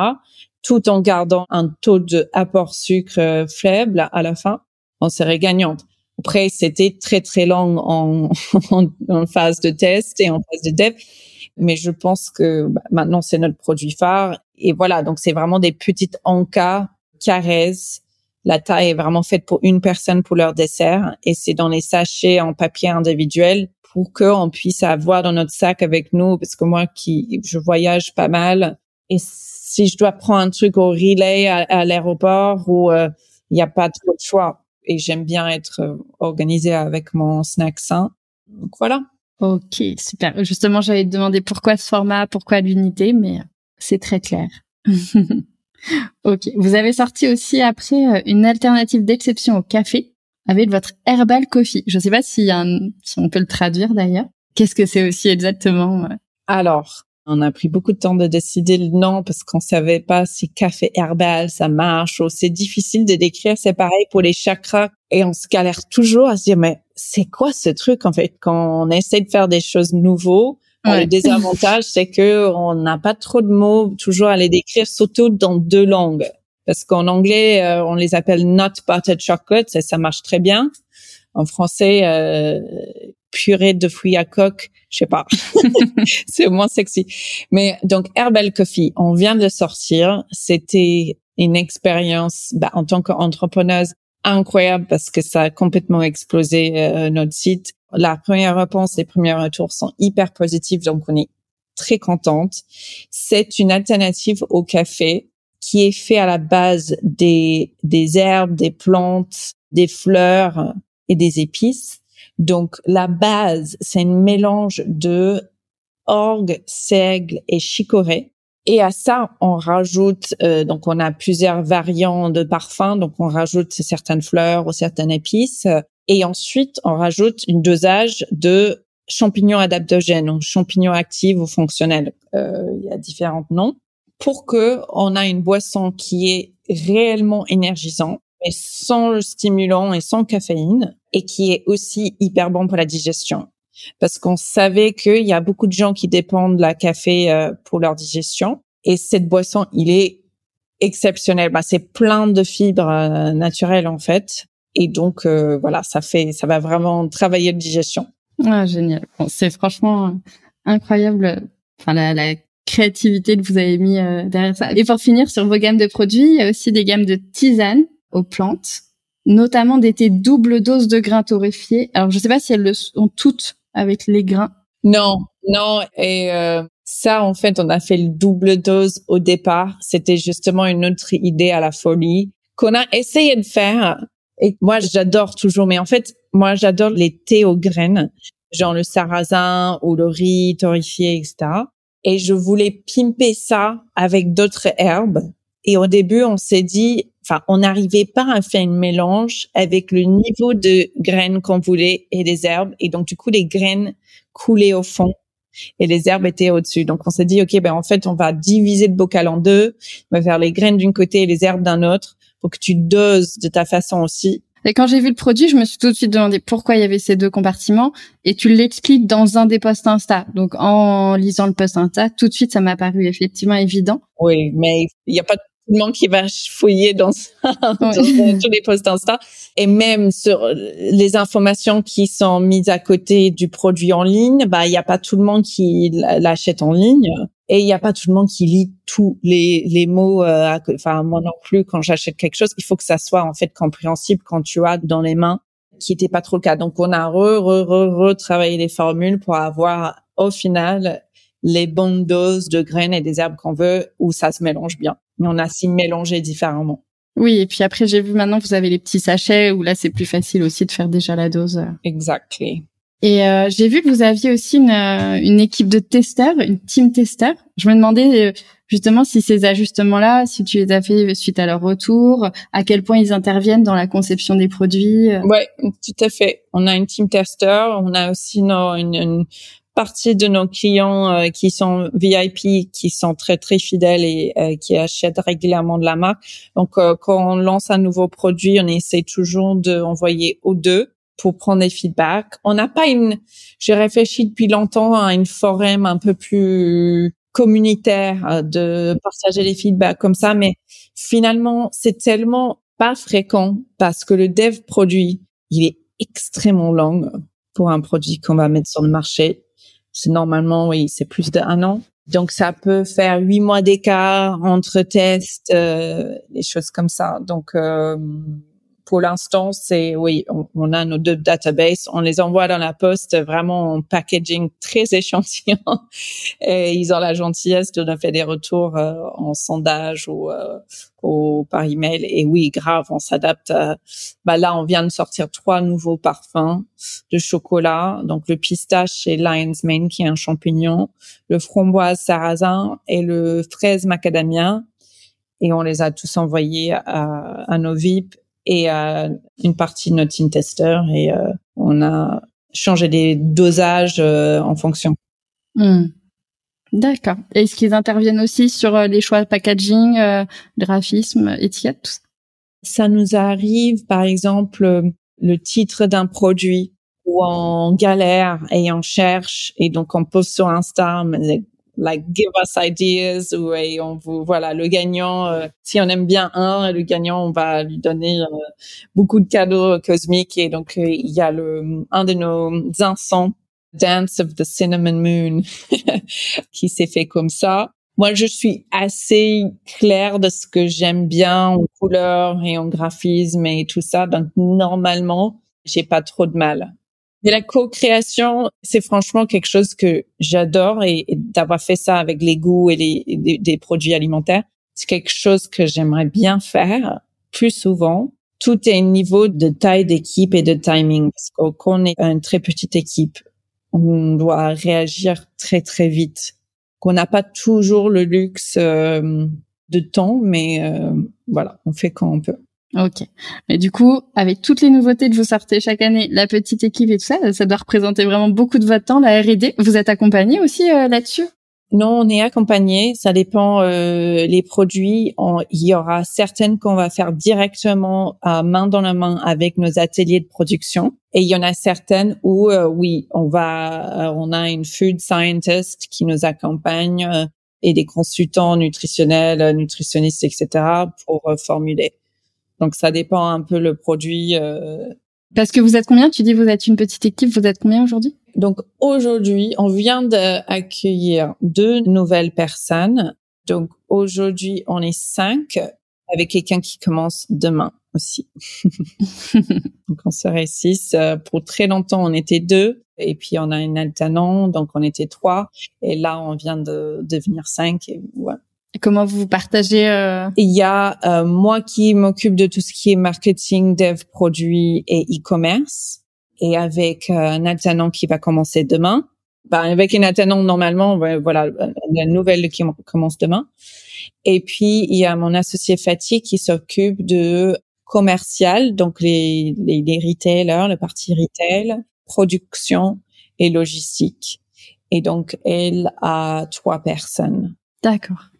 tout en gardant un taux de apport sucre euh, faible à la fin, on serait gagnante. Après, c'était très très long en, en, phase de test et en phase de dev, mais je pense que bah, maintenant c'est notre produit phare et voilà. Donc c'est vraiment des petites encas caresse. La taille est vraiment faite pour une personne pour leur dessert et c'est dans les sachets en papier individuel pour qu'on puisse avoir dans notre sac avec nous parce que moi qui je voyage pas mal et si je dois prendre un truc au relais à, l'aéroport où il n'y a pas trop de choix et j'aime bien être euh, organisée avec mon snack sain. Donc voilà. Ok, super. Justement, j'allais te demander pourquoi ce format, pourquoi l'unité, mais c'est très clair. ok. Vous avez sorti aussi après euh, une alternative d'exception au café avec votre herbal coffee. Je ne sais pas si, si on peut le traduire d'ailleurs. Qu'est-ce que c'est aussi exactement Alors, on a pris beaucoup de temps de décider le nom parce qu'on savait pas si café herbal ça marche ou c'est difficile de décrire. C'est pareil pour les chakras et on se galère toujours à se dire mais c'est quoi ce truc en fait quand on essaie de faire des choses nouveaux le désavantage, c'est que on n'a pas trop de mots toujours à les décrire, surtout dans deux langues. Parce qu'en anglais, euh, on les appelle not buttered chocolate, ça, ça marche très bien. En français, euh, purée de fruits à coque, je sais pas, c'est moins sexy. Mais donc Herbal Coffee, on vient de sortir. C'était une expérience bah, en tant qu'entrepreneuse incroyable parce que ça a complètement explosé euh, notre site la première réponse, les premiers retours sont hyper positifs, donc on est très contente. C'est une alternative au café qui est fait à la base des, des herbes, des plantes, des fleurs et des épices. Donc la base, c'est un mélange de orgue, seigle et chicorée. Et à ça, on rajoute, euh, donc on a plusieurs variants de parfums, donc on rajoute certaines fleurs ou certaines épices. Et ensuite, on rajoute une dosage de champignons adaptogènes, donc champignons actifs ou fonctionnels. Euh, il y a différents noms pour que on a une boisson qui est réellement énergisante, mais sans le stimulant et sans caféine, et qui est aussi hyper bon pour la digestion. Parce qu'on savait qu'il y a beaucoup de gens qui dépendent de la café euh, pour leur digestion, et cette boisson, il est exceptionnel. Bah, c'est plein de fibres euh, naturelles en fait, et donc euh, voilà, ça fait, ça va vraiment travailler la digestion. Ah génial. Bon, c'est franchement incroyable. Enfin la, la créativité que vous avez mis euh, derrière ça. Et pour finir sur vos gammes de produits, il y a aussi des gammes de tisanes aux plantes, notamment des thés double dose de grains torréfiés. Alors je sais pas si elles le sont toutes avec les grains. Non, non. Et euh, ça, en fait, on a fait le double dose au départ. C'était justement une autre idée à la folie qu'on a essayé de faire et moi, j'adore toujours, mais en fait, moi, j'adore les thés aux graines, genre le sarrasin ou le riz torréfié, etc. et je voulais pimper ça avec d'autres herbes. Et au début, on s'est dit, enfin, on n'arrivait pas à faire un mélange avec le niveau de graines qu'on voulait et des herbes. Et donc, du coup, les graines coulaient au fond et les herbes étaient au-dessus. Donc, on s'est dit, OK, ben, en fait, on va diviser le bocal en deux. On va faire les graines d'une côté et les herbes d'un autre pour que tu doses de ta façon aussi. Et quand j'ai vu le produit, je me suis tout de suite demandé pourquoi il y avait ces deux compartiments. Et tu l'expliques dans un des posts Insta. Donc, en lisant le post Insta, tout de suite, ça m'a paru effectivement évident. Oui, mais il n'y a pas le monde qui va fouiller dans, dans tous les posts Insta et même sur les informations qui sont mises à côté du produit en ligne, bah il n'y a pas tout le monde qui l'achète en ligne et il n'y a pas tout le monde qui lit tous les, les mots. Euh, enfin moi non plus quand j'achète quelque chose, il faut que ça soit en fait compréhensible quand tu as dans les mains, qui n'était pas trop le cas. Donc on a re re re retravaillé les formules pour avoir au final les bonnes doses de graines et des herbes qu'on veut où ça se mélange bien mais on a s'y mélangé différemment. Oui, et puis après j'ai vu maintenant vous avez les petits sachets où là c'est plus facile aussi de faire déjà la dose. Exactly. Et euh, j'ai vu que vous aviez aussi une, euh, une équipe de testeurs, une team testeurs. Je me demandais euh, justement si ces ajustements-là, si tu les as fait suite à leur retour, à quel point ils interviennent dans la conception des produits. Ouais, tout à fait. On a une team testeur, on a aussi une, une, partie de nos clients euh, qui sont VIP, qui sont très très fidèles et euh, qui achètent régulièrement de la marque. Donc euh, quand on lance un nouveau produit, on essaie toujours d'envoyer aux deux pour prendre des feedbacks. On n'a pas une, j'ai réfléchi depuis longtemps à une forum un peu plus communautaire de partager les feedbacks comme ça, mais finalement c'est tellement pas fréquent parce que le dev produit, il est extrêmement long pour un produit qu'on va mettre sur le marché normalement, oui, c'est plus d'un an. Donc ça peut faire huit mois d'écart entre tests, euh, des choses comme ça. Donc euh, pour l'instant, c'est oui, on, a nos deux databases, on les envoie dans la poste vraiment en packaging très échantillon et ils ont la gentillesse de nous faire des retours euh, en sondage ou, euh, ou par email. Et oui, grave, on s'adapte. Bah là, on vient de sortir trois nouveaux parfums de chocolat, donc le pistache et lion's mane qui est un champignon, le framboise sarrasin et le fraise macadamia et on les a tous envoyés à, à nos VIP et euh, une partie de notre team tester et euh, on a changé des dosages euh, en fonction. Hmm. D'accord. Est-ce qu'ils interviennent aussi sur les choix de packaging, graphisme, étiquette, tout ça? Ça nous arrive, par exemple, le titre d'un produit ou en galère et on cherche et donc on poste sur Insta like give us ideas ou et on vous voilà le gagnant euh, si on aime bien un le gagnant on va lui donner euh, beaucoup de cadeaux cosmiques. Et donc euh, il y a le un de nos instants Dance of the Cinnamon Moon qui s'est fait comme ça. Moi je suis assez claire de ce que j'aime bien en couleur et en graphisme et tout ça. Donc normalement j'ai pas trop de mal et la co-création, c'est franchement quelque chose que j'adore et, d'avoir fait ça avec les goûts et les des, produits alimentaires, c'est quelque chose que j'aimerais bien faire plus souvent. Tout est niveau de taille d'équipe et de timing. Parce qu'on est une très petite équipe, on doit réagir très très vite. Qu'on n'a pas toujours le luxe euh, de temps, mais euh, voilà, on fait quand on peut. Ok. Mais du coup, avec toutes les nouveautés que vous sortez chaque année, la petite équipe et tout ça, ça doit représenter vraiment beaucoup de votre temps, la R&D. Vous êtes accompagné aussi euh, là-dessus? Non, on est accompagné. Ça dépend euh, les produits. il y aura certaines qu'on va faire directement à main dans la main avec nos ateliers de production, et il y en a certaines où euh, oui, on va, euh, on a une food scientist qui nous accompagne et des consultants nutritionnels, nutritionnistes, etc. pour formuler. Donc ça dépend un peu le produit. Euh... Parce que vous êtes combien? Tu dis vous êtes une petite équipe. Vous êtes combien aujourd'hui? Donc aujourd'hui, on vient d'accueillir deux nouvelles personnes. Donc aujourd'hui, on est cinq avec quelqu'un qui commence demain aussi. donc on serait six. Euh, pour très longtemps, on était deux. Et puis on a une alternant, donc on était trois. Et là, on vient de devenir cinq. Et ouais. Comment vous partagez euh... Il y a euh, moi qui m'occupe de tout ce qui est marketing, dev, produits et e-commerce, et avec euh, alternant qui va commencer demain. bah, avec attendante normalement, voilà, la nouvelle qui commence demain. Et puis il y a mon associé Fatih qui s'occupe de commercial, donc les, les, les retailers, le parti retail, production et logistique. Et donc elle a trois personnes. D'accord.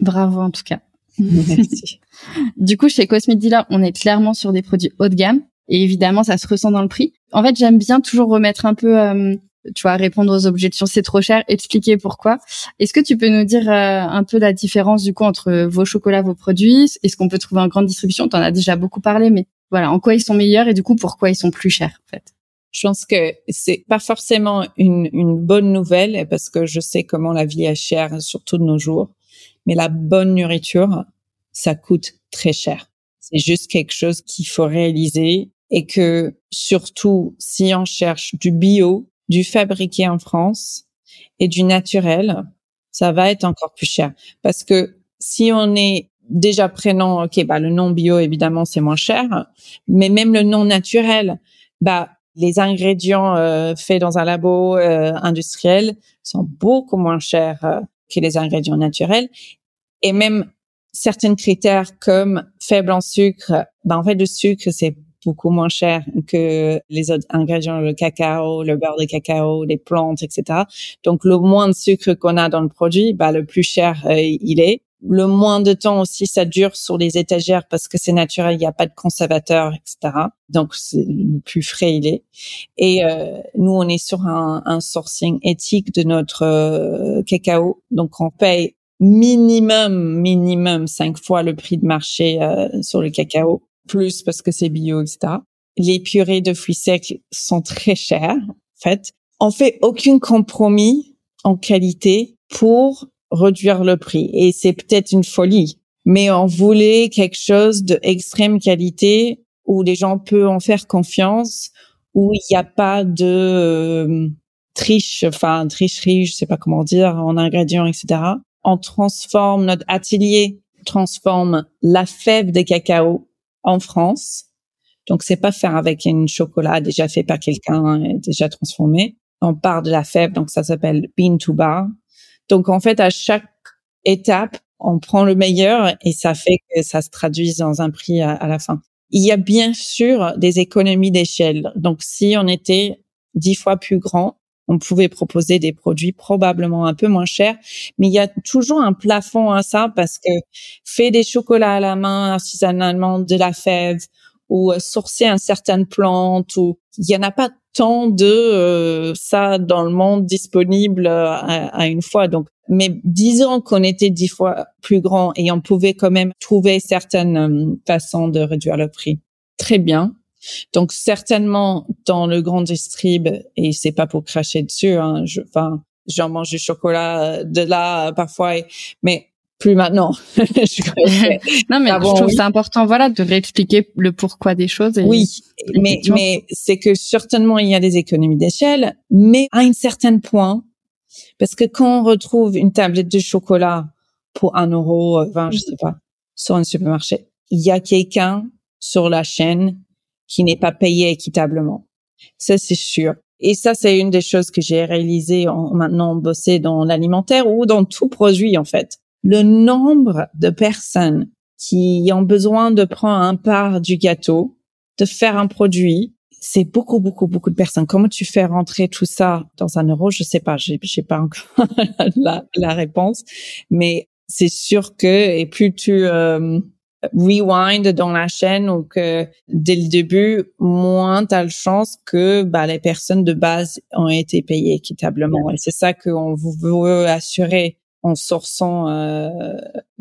Bravo en tout cas. Merci. du coup, chez Cosmic Dealer, on est clairement sur des produits haut de gamme. Et évidemment, ça se ressent dans le prix. En fait, j'aime bien toujours remettre un peu, euh, tu vois, répondre aux objections, c'est trop cher, expliquer pourquoi. Est-ce que tu peux nous dire euh, un peu la différence du coup entre vos chocolats, vos produits? Est-ce qu'on peut trouver en grande distribution? Tu en as déjà beaucoup parlé, mais voilà, en quoi ils sont meilleurs et du coup, pourquoi ils sont plus chers en fait? Je pense que c'est pas forcément une, une bonne nouvelle parce que je sais comment la vie est chère, surtout de nos jours. Mais la bonne nourriture, ça coûte très cher. C'est juste quelque chose qu'il faut réaliser et que surtout si on cherche du bio, du fabriqué en France et du naturel, ça va être encore plus cher parce que si on est déjà prenant, ok, bah le non bio évidemment c'est moins cher, mais même le non naturel, bah les ingrédients euh, faits dans un labo euh, industriel sont beaucoup moins chers euh, que les ingrédients naturels et même certains critères comme faible en sucre, ben en fait le sucre c'est beaucoup moins cher que les autres ingrédients, le cacao, le beurre de cacao, les plantes, etc. Donc le moins de sucre qu'on a dans le produit, ben, le plus cher euh, il est. Le moins de temps aussi ça dure sur les étagères parce que c'est naturel, il n'y a pas de conservateur, etc. Donc le plus frais il est. Et euh, nous on est sur un, un sourcing éthique de notre euh, cacao, donc on paye minimum, minimum cinq fois le prix de marché euh, sur le cacao, plus parce que c'est bio, etc. Les purées de fruits secs sont très chères, en fait. On fait aucun compromis en qualité pour réduire le prix. Et c'est peut-être une folie, mais on voulait quelque chose de extrême qualité où les gens peuvent en faire confiance, où il n'y a pas de euh, triche, enfin tricherie, je sais pas comment dire, en ingrédients, etc on transforme notre atelier transforme la fève de cacao en France. Donc c'est pas faire avec une chocolat déjà fait par quelqu'un déjà transformé. On part de la fève, donc ça s'appelle bean to bar. Donc en fait à chaque étape, on prend le meilleur et ça fait que ça se traduise dans un prix à, à la fin. Il y a bien sûr des économies d'échelle. Donc si on était dix fois plus grand, on pouvait proposer des produits probablement un peu moins chers, mais il y a toujours un plafond à ça parce que faire des chocolats à la main artisanalement de la fève ou euh, sourcer un certain plante ou il y en a pas tant de euh, ça dans le monde disponible euh, à, une fois. Donc mais disons qu'on était dix fois plus grand et on pouvait quand même trouver certaines façons de réduire le prix. Très bien donc certainement dans le grand distrib et c'est pas pour cracher dessus. Hein, je, enfin, j'en mange du chocolat euh, de là euh, parfois, mais plus maintenant. non, mais je trouve c'est important, voilà, de réexpliquer le pourquoi des choses. oui, mais mais c'est que certainement il y a des économies d'échelle, mais à un certain point, parce que quand on retrouve une tablette de chocolat pour un euro, vingt, je sais pas, sur un supermarché, il y a quelqu'un sur la chaîne qui n'est pas payé équitablement. Ça, c'est sûr. Et ça, c'est une des choses que j'ai réalisé en maintenant bossé dans l'alimentaire ou dans tout produit, en fait. Le nombre de personnes qui ont besoin de prendre un part du gâteau, de faire un produit, c'est beaucoup, beaucoup, beaucoup de personnes. Comment tu fais rentrer tout ça dans un euro? Je sais pas. J'ai, j'ai pas encore la, la réponse, mais c'est sûr que, et plus tu, euh, rewind dans la chaîne ou que dès le début, moins tu as le chance que bah, les personnes de base ont été payées équitablement. Et c'est ça qu'on veut assurer en sourçant, euh,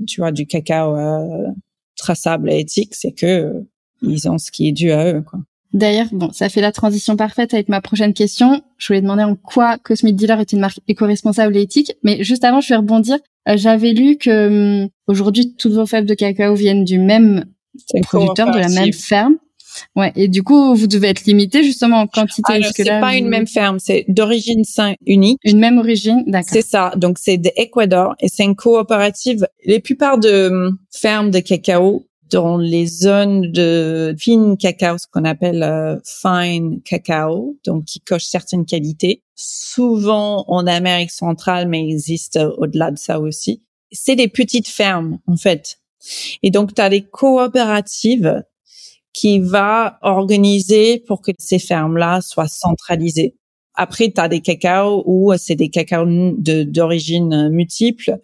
tu vois, du cacao euh, traçable et éthique, c'est que ils ont ce qui est dû à eux. Quoi. D'ailleurs, bon, ça fait la transition parfaite avec ma prochaine question. Je voulais demander en quoi Cosmic Dealer est une marque éco-responsable et éthique, mais juste avant, je vais rebondir. Euh, j'avais lu que hum, aujourd'hui toutes vos fèves de cacao viennent du même producteur, de la même ferme. Ouais, et du coup, vous devez être limité justement en quantité. Alors, c'est pas une même ferme, c'est d'origine unique. Une même origine, d'accord. C'est ça. Donc, c'est d'Ecuador et c'est une coopérative. Les plupart de hum, fermes de cacao dans les zones de fine cacao, ce qu'on appelle euh, fine cacao, donc qui coche certaines qualités, souvent en Amérique centrale, mais existe au-delà de ça aussi. C'est des petites fermes, en fait. Et donc, tu as des coopératives qui va organiser pour que ces fermes-là soient centralisées. Après, tu as des cacao où c'est des cacao d'origine multiple.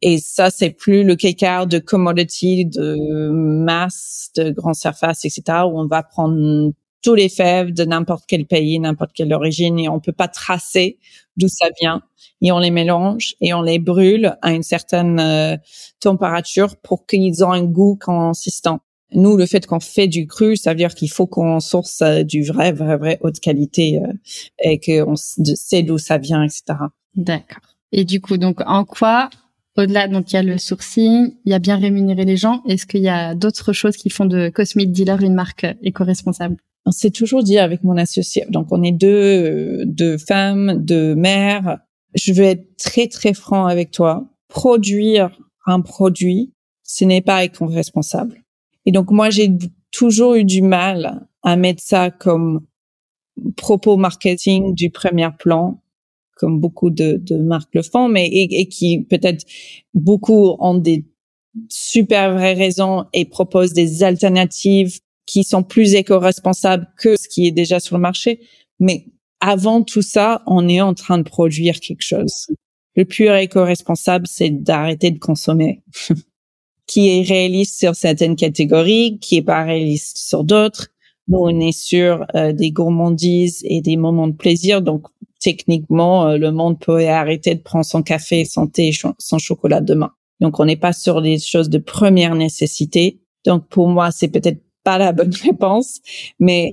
Et ça, c'est plus le cacao de commodity, de masse, de grande surface, etc., où on va prendre tous les fèves de n'importe quel pays, n'importe quelle origine, et on peut pas tracer d'où ça vient. Et on les mélange et on les brûle à une certaine euh, température pour qu'ils aient un goût consistant. Nous, le fait qu'on fait du cru, ça veut dire qu'il faut qu'on source euh, du vrai, vrai, vrai haute qualité euh, et qu'on sait d'où ça vient, etc. D'accord. Et du coup, donc, en quoi, au-delà, donc, il y a le sourcing, il y a bien rémunérer les gens. Est-ce qu'il y a d'autres choses qui font de Cosmic Dealer une marque éco-responsable? On s'est toujours dit avec mon associé, donc on est deux, deux femmes, deux mères. Je vais être très, très franc avec toi. Produire un produit, ce n'est pas éco-responsable et donc moi, j'ai toujours eu du mal à mettre ça comme propos marketing du premier plan, comme beaucoup de, de marques le font, mais et, qui peut-être beaucoup ont des super vraies raisons et proposent des alternatives qui sont plus éco-responsables que ce qui est déjà sur le marché. Mais avant tout ça, on est en train de produire quelque chose. Le plus éco-responsable, c'est d'arrêter de consommer. qui est réaliste sur certaines catégories, qui est pas réaliste sur d'autres. Nous, on est sur euh, des gourmandises et des moments de plaisir. Donc, techniquement, euh, le monde peut arrêter de prendre son café, son thé, son chocolat demain. Donc, on n'est pas sur des choses de première nécessité. Donc, pour moi, c'est peut-être pas la bonne réponse, mais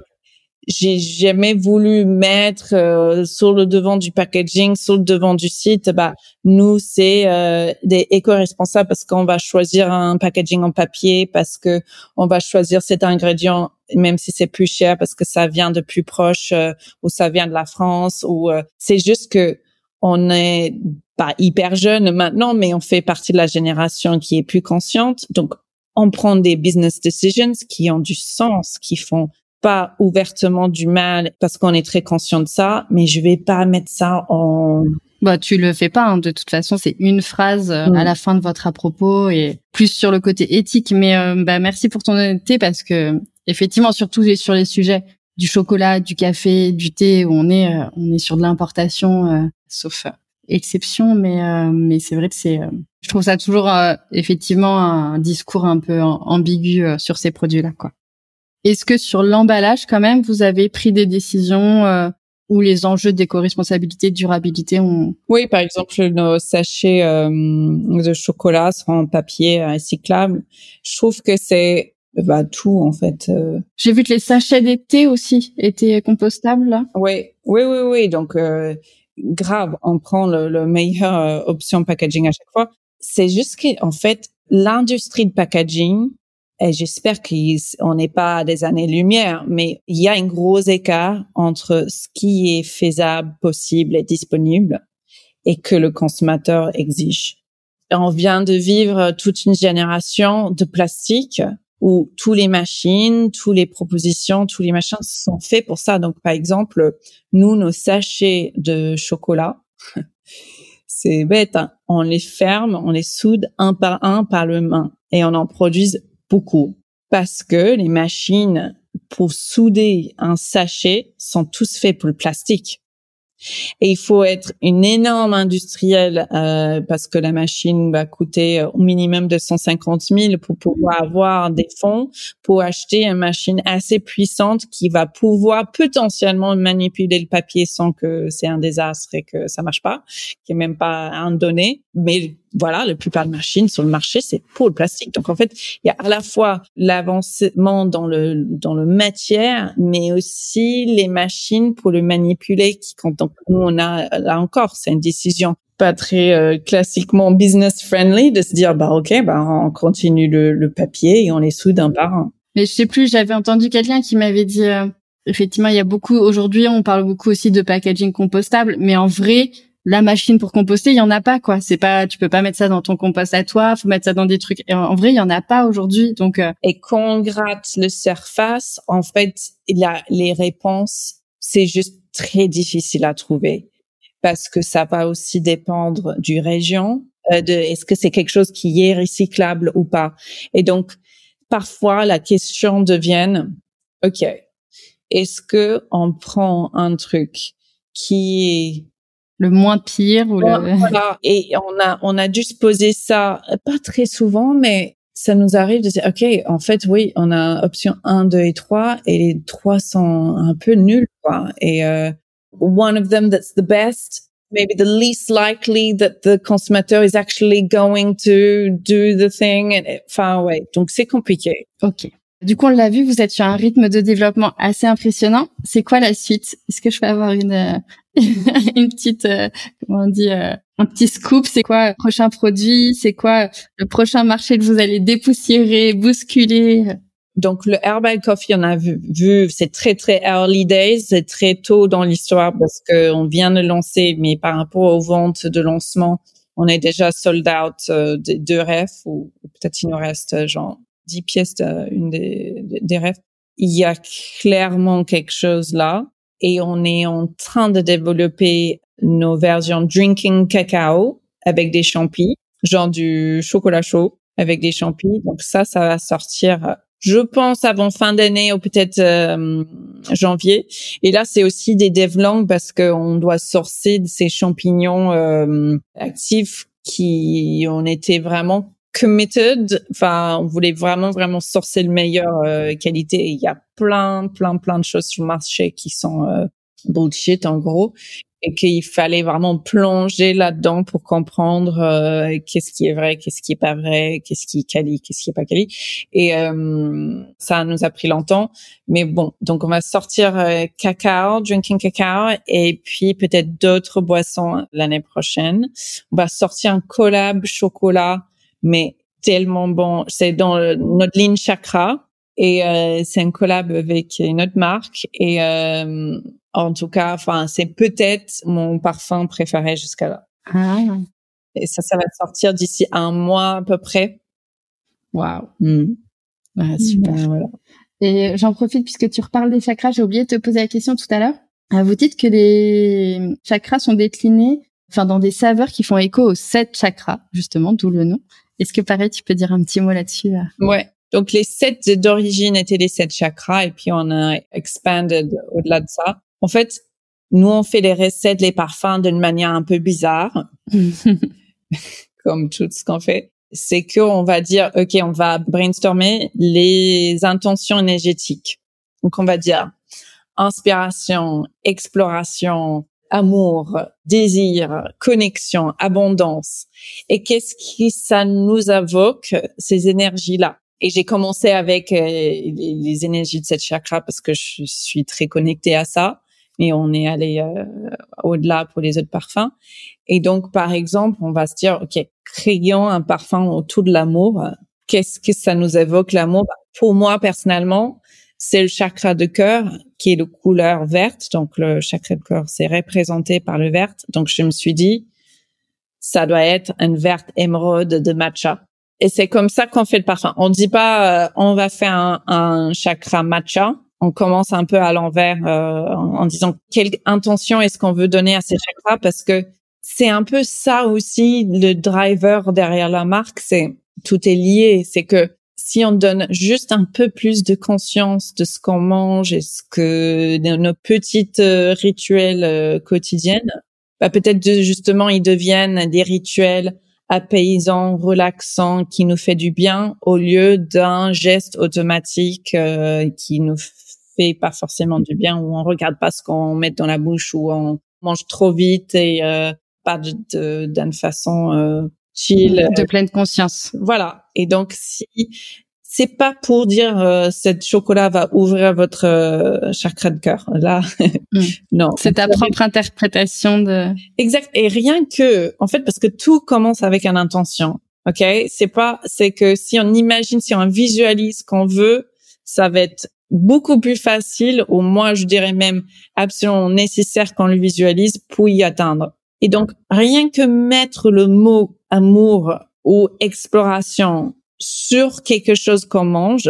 j'ai jamais voulu mettre euh, sur le devant du packaging, sur le devant du site. Bah nous c'est euh, des éco-responsables parce qu'on va choisir un packaging en papier, parce que on va choisir cet ingrédient même si c'est plus cher parce que ça vient de plus proche euh, ou ça vient de la France ou c'est juste que on est pas hyper jeune maintenant, mais on fait partie de la génération qui est plus consciente. Donc on prend des business decisions qui ont du sens, qui font pas ouvertement du mal parce qu'on est très conscient de ça, mais je vais pas mettre ça en bah, tu le fais pas. Hein. De toute façon, c'est une phrase euh, à mm. la fin de votre à propos et plus sur le côté éthique. Mais euh, bah, merci pour ton honnêteté parce que effectivement, surtout sur les sujets du chocolat, du café, du thé, où on est euh, on est sur de l'importation, sauf exception. Mais mais c'est vrai que c'est je trouve ça toujours effectivement un discours un peu ambigu sur ces produits-là, quoi. Est-ce que sur l'emballage, quand même, vous avez pris des décisions euh, où les enjeux d'éco-responsabilité, de durabilité ont... Oui, par exemple, nos sachets euh, de chocolat sont en papier recyclable. Je trouve que c'est bah, tout, en fait. Euh. J'ai vu que les sachets d'été aussi étaient compostables, là. Oui, oui, oui, oui. Donc, grave, on prend le, le meilleure option packaging à chaque fois. C'est juste qu'en fait, l'industrie de packaging et j'espère qu'on n'est pas des années-lumière, mais il y a un gros écart entre ce qui est faisable, possible et disponible et que le consommateur exige. On vient de vivre toute une génération de plastique où tous les machines, toutes les propositions, tous les machins sont faits pour ça. Donc, par exemple, nous, nos sachets de chocolat, c'est bête, hein. on les ferme, on les soude un par un par le main et on en produit beaucoup parce que les machines pour souder un sachet sont tous faits pour le plastique. Et il faut être une énorme industrielle euh, parce que la machine va coûter au minimum de 150 000 pour pouvoir avoir des fonds pour acheter une machine assez puissante qui va pouvoir potentiellement manipuler le papier sans que c'est un désastre et que ça marche pas, qui est même pas un donné. Mais voilà, la plupart de machines sur le marché, c'est pour le plastique. Donc en fait, il y a à la fois l'avancement dans le dans le matière, mais aussi les machines pour le manipuler. Qui quand nous on a là encore, c'est une décision pas très euh, classiquement business friendly de se dire bah ok, bah on continue le, le papier et on les soude un par un. Mais je sais plus, j'avais entendu quelqu'un qui m'avait dit euh, effectivement il y a beaucoup aujourd'hui on parle beaucoup aussi de packaging compostable, mais en vrai la machine pour composter, il y en a pas quoi. C'est pas, tu peux pas mettre ça dans ton compost à toi. Faut mettre ça dans des trucs. en, vrai, il y en a pas aujourd'hui. Donc euh, et quand on gratte le surface, en fait, il y a les réponses. C'est juste très difficile à trouver parce que ça va aussi dépendre du région, euh, de est-ce que c'est quelque chose qui est recyclable ou pas. Et donc, parfois, la question devient, OK, est-ce que on prend un truc qui est le moins pire ou le... voilà. et on a on a dû se poser ça pas très souvent mais ça nous arrive de dire OK en fait oui on a option 1 2 et 3 et les trois sont un peu nuls quoi. Et euh, one of them that's the best maybe the least likely that the consommateur is actually going to do the thing and enfin ouais. Donc c'est compliqué. OK. Du coup, on l'a vu, vous êtes sur un rythme de développement assez impressionnant. C'est quoi la suite? Est-ce que je peux avoir une euh, une petite euh, comment on dit euh, un petit scoop C'est quoi le prochain produit C'est quoi le prochain marché que vous allez dépoussiérer, bousculer donc le herbal coffee, on a vu, c'est très très early days, c'est très tôt dans l'histoire parce que on vient de lancer, mais par rapport aux ventes de lancement, on est déjà sold out euh, de deux refs ou peut-être il nous reste genre 10 pièces une des, des refs. Il y a clairement quelque chose là et on est en train de développer nos versions drinking cacao avec des champis, genre du chocolat chaud avec des champis. Donc ça, ça va sortir, je pense, avant fin d'année ou peut-être euh, janvier. Et là, c'est aussi des devlangs parce qu'on doit sourcer de ces champignons euh, actifs qui ont été vraiment committed. Enfin, on voulait vraiment, vraiment sourcer le meilleur euh, qualité. il y a plein, plein, plein de choses sur le marché qui sont euh, bullshit, en gros. Et qu'il fallait vraiment plonger là-dedans pour comprendre euh, qu'est-ce qui est vrai, qu'est-ce qui est pas vrai, qu'est-ce qui est quali, qu'est-ce qui est pas quali. Et euh, ça nous a pris longtemps. Mais bon, donc on va sortir cacao, drinking cacao, et puis peut-être d'autres boissons l'année prochaine. On va sortir un collab chocolat mais tellement bon. C'est dans notre ligne Chakra et euh, c'est un collab avec une autre marque et euh, en tout cas, enfin, c'est peut-être mon parfum préféré jusqu'à là. Ah. Et ça, ça va sortir d'ici un mois à peu près. Waouh. Mm. Ah, super. Voilà. Et j'en profite puisque tu reparles des chakras. J'ai oublié de te poser la question tout à l'heure. Euh, vous dites que les chakras sont déclinés, enfin, dans des saveurs qui font écho aux sept chakras, justement, d'où le nom. Est-ce que pareil, tu peux dire un petit mot là-dessus euh? Ouais. Donc les sept d'origine étaient les sept chakras et puis on a expanded au-delà de ça. En fait, nous on fait les recettes, les parfums d'une manière un peu bizarre, comme tout ce qu'on fait. C'est que on va dire, ok, on va brainstormer les intentions énergétiques. Donc on va dire inspiration, exploration, amour, désir, connexion, abondance. Et qu'est-ce qui ça nous évoque ces énergies-là? Et j'ai commencé avec euh, les, énergies de cette chakra parce que je suis très connectée à ça. Et on est allé euh, au-delà pour les autres parfums. Et donc, par exemple, on va se dire, OK, créons un parfum autour de l'amour. Qu'est-ce que ça nous évoque l'amour? Pour moi, personnellement, c'est le chakra de cœur qui est de couleur verte. Donc le chakra de cœur, c'est représenté par le vert. Donc je me suis dit, ça doit être une verte émeraude de matcha. Et c'est comme ça qu'on fait le parfum. On dit pas, euh, on va faire un, un, chakra matcha. On commence un peu à l'envers euh, en, disant quelle intention est-ce qu'on veut donner à ces chakras parce que c'est un peu ça aussi le driver derrière la marque. C'est tout est lié. C'est que si on donne juste un peu plus de conscience de ce qu'on mange et ce que nos petites euh, rituels euh, quotidiennes, bah peut-être justement ils deviennent des rituels apaisants, relaxants, qui nous fait du bien au lieu d'un geste automatique euh, qui nous fait pas forcément du bien ou on regarde pas ce qu'on met dans la bouche ou on mange trop vite et pas d'une façon chill. De pleine conscience. Voilà. Et donc, si c'est pas pour dire euh, cette chocolat va ouvrir votre euh, chakra de cœur. Là, mm. non. C'est ta propre interprétation de. Exact. Et rien que, en fait, parce que tout commence avec une intention. Ok? C'est pas, c'est que si on imagine, si on visualise qu'on veut, ça va être beaucoup plus facile, ou moi, je dirais même absolument nécessaire qu'on le visualise pour y atteindre. Et donc, rien que mettre le mot amour ou exploration sur quelque chose qu'on mange,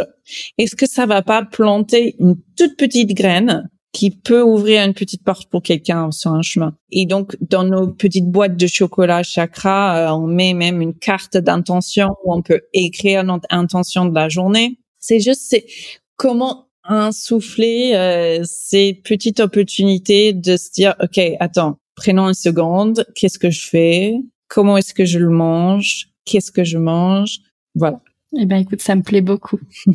est-ce que ça va pas planter une toute petite graine qui peut ouvrir une petite porte pour quelqu'un sur un chemin? Et donc, dans nos petites boîtes de chocolat chakra, euh, on met même une carte d'intention où on peut écrire notre intention de la journée. C'est juste, c'est comment insouffler euh, ces petites opportunités de se dire, OK, attends, prenons une seconde, qu'est-ce que je fais? Comment est-ce que je le mange? Qu'est-ce que je mange? Voilà. Eh ben, écoute, ça me plaît beaucoup.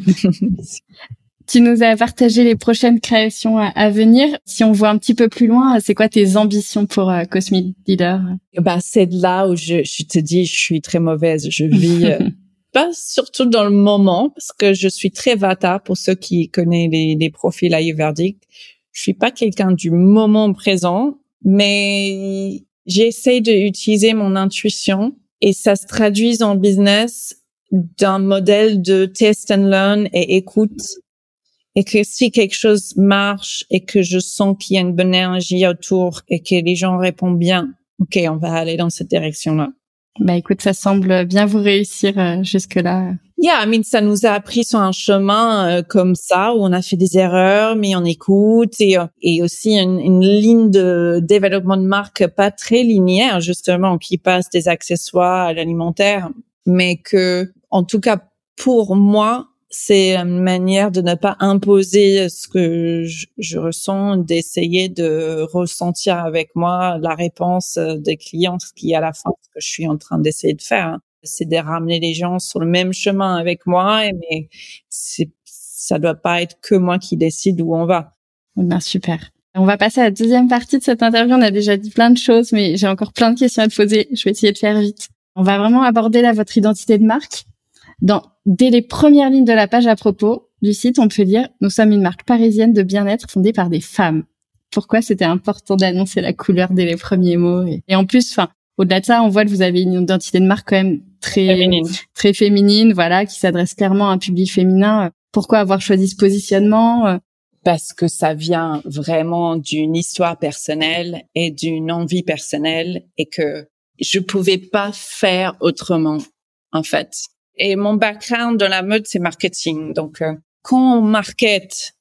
tu nous as partagé les prochaines créations à, venir. Si on voit un petit peu plus loin, c'est quoi tes ambitions pour euh, Cosmic Leader? Bah, c'est là où je, je, te dis, je suis très mauvaise. Je vis euh, pas surtout dans le moment parce que je suis très vata pour ceux qui connaissent les, les profils ayurvédiques. Je suis pas quelqu'un du moment présent, mais j'essaie d'utiliser mon intuition et ça se traduit en business d'un modèle de test and learn et écoute et que si quelque chose marche et que je sens qu'il y a une bonne énergie autour et que les gens répondent bien, ok, on va aller dans cette direction-là. Bah écoute, ça semble bien vous réussir euh, jusque-là. Yeah, I mean, ça nous a appris sur un chemin euh, comme ça où on a fait des erreurs, mais on écoute et, euh, et aussi une, une, ligne de développement de marque pas très linéaire justement qui passe des accessoires à l'alimentaire, mais que en tout cas pour moi, c'est une manière de ne pas imposer ce que je, ressens, d'essayer de ressentir avec moi la réponse des clients, ce qui est à la fin ce que je suis en train d'essayer de faire. Hein. C'est de ramener les gens sur le même chemin avec moi, mais ça doit pas être que moi qui décide où on va. Ben, super. On va passer à la deuxième partie de cette interview. On a déjà dit plein de choses, mais j'ai encore plein de questions à te poser. Je vais essayer de faire vite. On va vraiment aborder là votre identité de marque. Dans, dès les premières lignes de la page à propos du site, on peut lire « Nous sommes une marque parisienne de bien-être fondée par des femmes ». Pourquoi c'était important d'annoncer la couleur dès les premiers mots et, en plus, enfin, au-delà de ça, on voit que vous avez une identité de marque quand même très féminine, très féminine voilà, qui s'adresse clairement à un public féminin. Pourquoi avoir choisi ce positionnement Parce que ça vient vraiment d'une histoire personnelle et d'une envie personnelle et que je pouvais pas faire autrement en fait. Et mon background dans la mode, c'est marketing. Donc, euh, quand on market,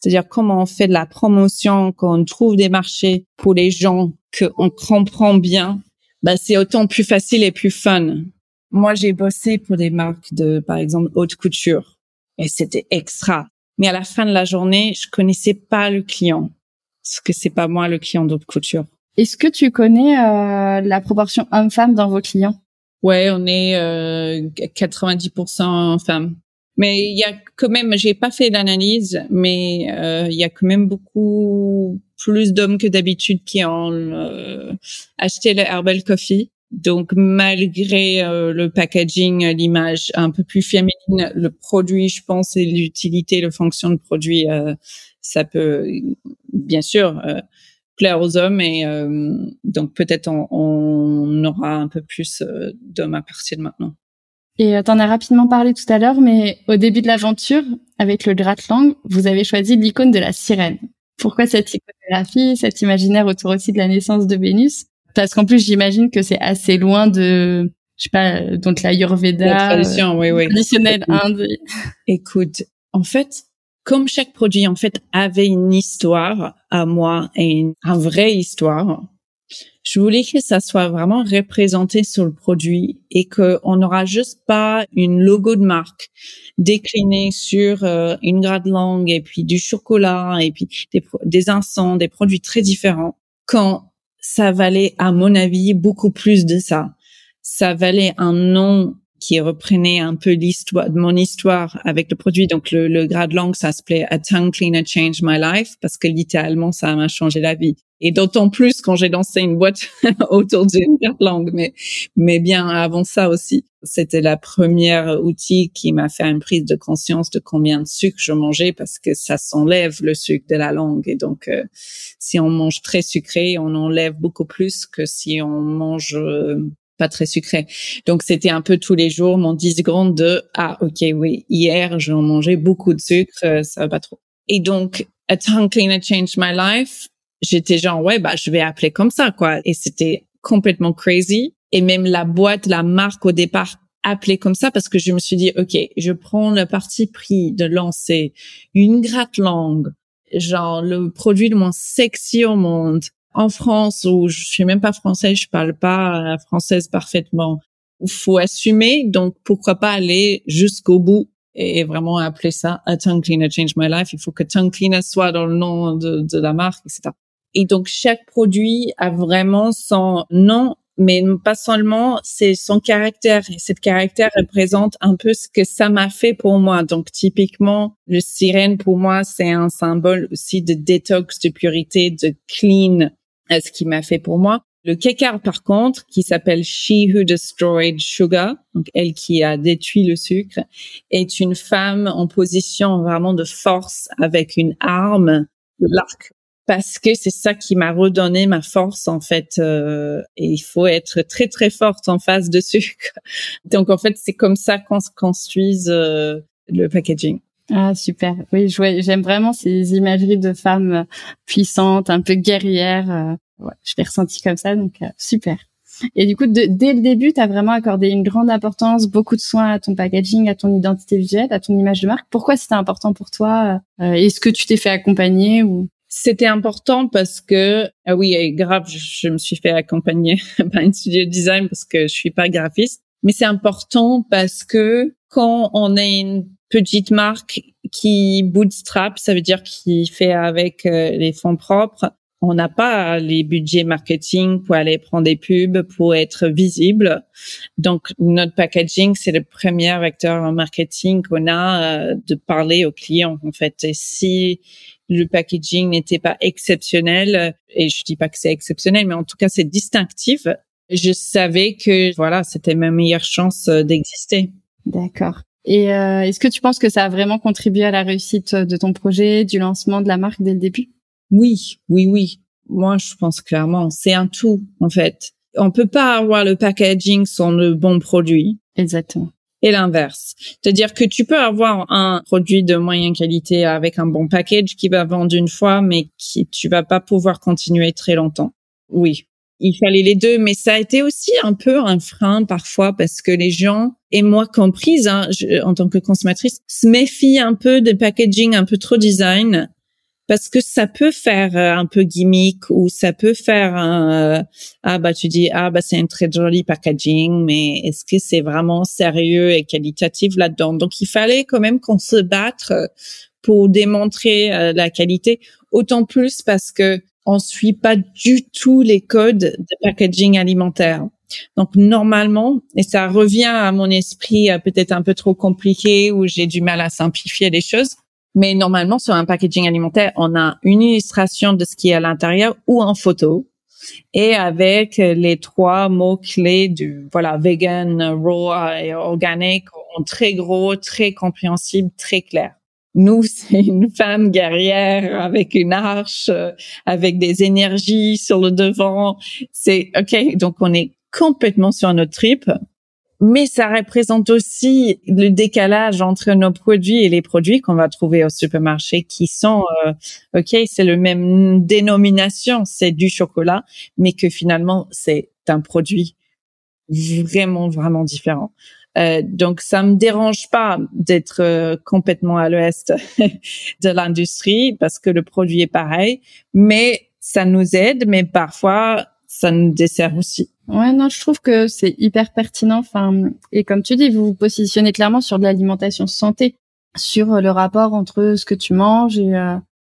c'est-à-dire comment on fait de la promotion, quand on trouve des marchés pour les gens qu'on comprend bien, bah, c'est autant plus facile et plus fun. Moi, j'ai bossé pour des marques de, par exemple, haute couture. Et c'était extra. Mais à la fin de la journée, je connaissais pas le client. Parce que c'est pas moi le client d'haute couture. Est-ce que tu connais euh, la proportion homme-femme dans vos clients? Ouais, on est euh, 90% femmes. Mais il y a quand même, j'ai pas fait l'analyse, mais euh, il y a quand même beaucoup plus d'hommes que d'habitude qui ont euh, acheté le Herbal Coffee. Donc malgré euh, le packaging, l'image un peu plus féminine, le produit, je pense, et l'utilité, la fonction de produit, euh, ça peut bien sûr plaire aux hommes et euh, donc peut-être on, on, aura un peu plus euh, d'hommes à partir de maintenant. Et euh, tu en as rapidement parlé tout à l'heure, mais au début de l'aventure, avec le Gratlang, vous avez choisi l'icône de la sirène. Pourquoi cette iconographie, cet imaginaire autour aussi de la naissance de Vénus? Parce qu'en plus, j'imagine que c'est assez loin de, je sais pas, donc la Yurveda, tradition, oui, oui. traditionnelle Inde. Écoute, en fait, comme chaque produit en fait avait une histoire à moi et une, vraie histoire, je voulais que ça soit vraiment représenté sur le produit et qu'on n'aura juste pas une logo de marque décliné sur euh, une grade langue et puis du chocolat et puis des, des encens, des produits très différents. Quand ça valait, à mon avis, beaucoup plus de ça. Ça valait un nom qui reprenait un peu l'histoire mon histoire avec le produit. Donc le, le grade langue, ça s'appelait A Tongue Cleaner Changed My Life parce que littéralement ça m'a changé la vie. Et d'autant plus quand j'ai lancé une boîte autour d'une grade langue, mais mais bien avant ça aussi. C'était la première outil qui m'a fait une prise de conscience de combien de sucre je mangeais parce que ça s'enlève le sucre de la langue. Et donc, euh, si on mange très sucré, on enlève beaucoup plus que si on mange euh, pas très sucré. Donc c'était un peu tous les jours mon 10 secondes de ah ok oui hier j'en mangeais beaucoup de sucre euh, ça va pas trop. Et donc a tongue cleaner changed my life. J'étais genre ouais bah je vais appeler comme ça quoi et c'était complètement crazy et même la boîte la marque au départ appelée comme ça parce que je me suis dit ok je prends le parti pris de lancer une gratte langue genre le produit le moins sexy au monde. En France, où je suis même pas française, je parle pas française parfaitement. Il faut assumer, donc pourquoi pas aller jusqu'au bout et vraiment appeler ça a tongue cleaner change my life. Il faut que tongue cleaner soit dans le nom de, de la marque, etc. Et donc chaque produit a vraiment son nom, mais pas seulement, c'est son caractère. Et cette caractère représente un peu ce que ça m'a fait pour moi. Donc typiquement, le sirène pour moi, c'est un symbole aussi de détox, de purité, de clean, ce qui m'a fait pour moi. Le kekar, par contre, qui s'appelle She Who Destroyed Sugar, donc elle qui a détruit le sucre, est une femme en position vraiment de force avec une arme, l'arc, parce que c'est ça qui m'a redonné ma force en fait. Euh, et il faut être très très forte en face de sucre. Donc en fait, c'est comme ça qu'on se construise euh, le packaging. Ah super, oui, j'aime vraiment ces imageries de femmes puissantes, un peu guerrières ouais, je l'ai ressenti comme ça, donc euh, super. Et du coup, dès le début, tu as vraiment accordé une grande importance, beaucoup de soins à ton packaging, à ton identité visuelle, à ton image de marque. Pourquoi c'était important pour toi euh, Est-ce que tu t'es fait accompagner ou? C'était important parce que ah oui, grave, je, je, me suis fait accompagner par une studio design parce que je suis pas graphiste. Mais c'est important parce que quand on est une petite marque qui bootstrap, ça veut dire qui fait avec euh, les fonds propres, on n'a pas les budgets marketing pour aller prendre des pubs, pour être visible. Donc, notre packaging, c'est le premier vecteur marketing qu'on a euh, de parler aux clients, en fait. Et si le packaging n'était pas exceptionnel, et je dis pas que c'est exceptionnel, mais en tout cas, c'est distinctif, je savais que, voilà, c'était ma meilleure chance euh, d'exister. D'accord. Et euh, est-ce que tu penses que ça a vraiment contribué à la réussite de ton projet, du lancement de la marque dès le début? Oui, oui, oui. Moi, je pense clairement, c'est un tout, en fait. On peut pas avoir le packaging sans le bon produit. Exactement. Et l'inverse. C'est-à-dire que tu peux avoir un produit de moyenne qualité avec un bon package qui va vendre une fois, mais qui tu vas pas pouvoir continuer très longtemps. Oui. Il fallait les deux, mais ça a été aussi un peu un frein parfois parce que les gens, et moi comprise, hein, en tant que consommatrice, se méfient un peu des packaging un peu trop design parce que ça peut faire euh, un peu gimmick ou ça peut faire un euh, ah bah tu dis ah bah c'est un très joli packaging mais est-ce que c'est vraiment sérieux et qualitatif là-dedans? Donc il fallait quand même qu'on se batte euh, pour démontrer la qualité autant plus parce que on suit pas du tout les codes de packaging alimentaire donc normalement, et ça revient à mon esprit peut-être un peu trop compliqué où j'ai du mal à simplifier les choses, mais normalement, sur un packaging alimentaire, on a une illustration de ce qui est à l'intérieur ou en photo. Et avec les trois mots clés du, voilà, vegan, raw et organic en très gros, très compréhensible, très clair. Nous, c'est une femme guerrière avec une arche, avec des énergies sur le devant. C'est OK. Donc, on est complètement sur notre trip mais ça représente aussi le décalage entre nos produits et les produits qu'on va trouver au supermarché qui sont euh, ok c'est le même dénomination c'est du chocolat mais que finalement c'est un produit vraiment vraiment différent euh, donc ça me dérange pas d'être euh, complètement à l'ouest de l'industrie parce que le produit est pareil mais ça nous aide mais parfois ça nous dessert aussi Ouais, non, je trouve que c'est hyper pertinent. Enfin, et comme tu dis, vous vous positionnez clairement sur de l'alimentation santé, sur euh, le rapport entre ce que tu manges et,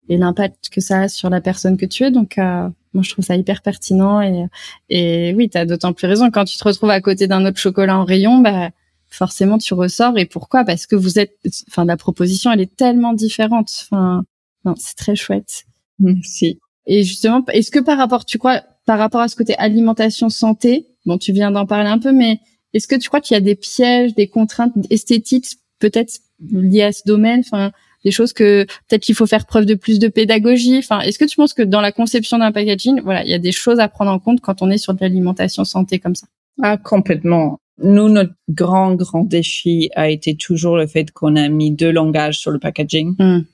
et l'impact que ça a sur la personne que tu es. Donc, moi, je trouve ça hyper pertinent. Et, et oui, tu as d'autant plus raison. Quand tu te retrouves à côté d'un autre chocolat en rayon, bah, forcément, tu ressors. Et pourquoi? Parce que vous êtes, enfin, la proposition, elle est tellement différente. Enfin, non, c'est très chouette. Merci. Et justement, est-ce que par rapport, tu crois, par rapport à ce côté alimentation santé, bon, tu viens d'en parler un peu, mais est-ce que tu crois qu'il y a des pièges, des contraintes esthétiques peut-être liées à ce domaine, enfin, des choses que peut-être qu'il faut faire preuve de plus de pédagogie? Enfin, est-ce que tu penses que dans la conception d'un packaging, voilà, il y a des choses à prendre en compte quand on est sur de l'alimentation santé comme ça? Ah, complètement. Nous, notre grand, grand défi a été toujours le fait qu'on a mis deux langages sur le packaging. Mmh.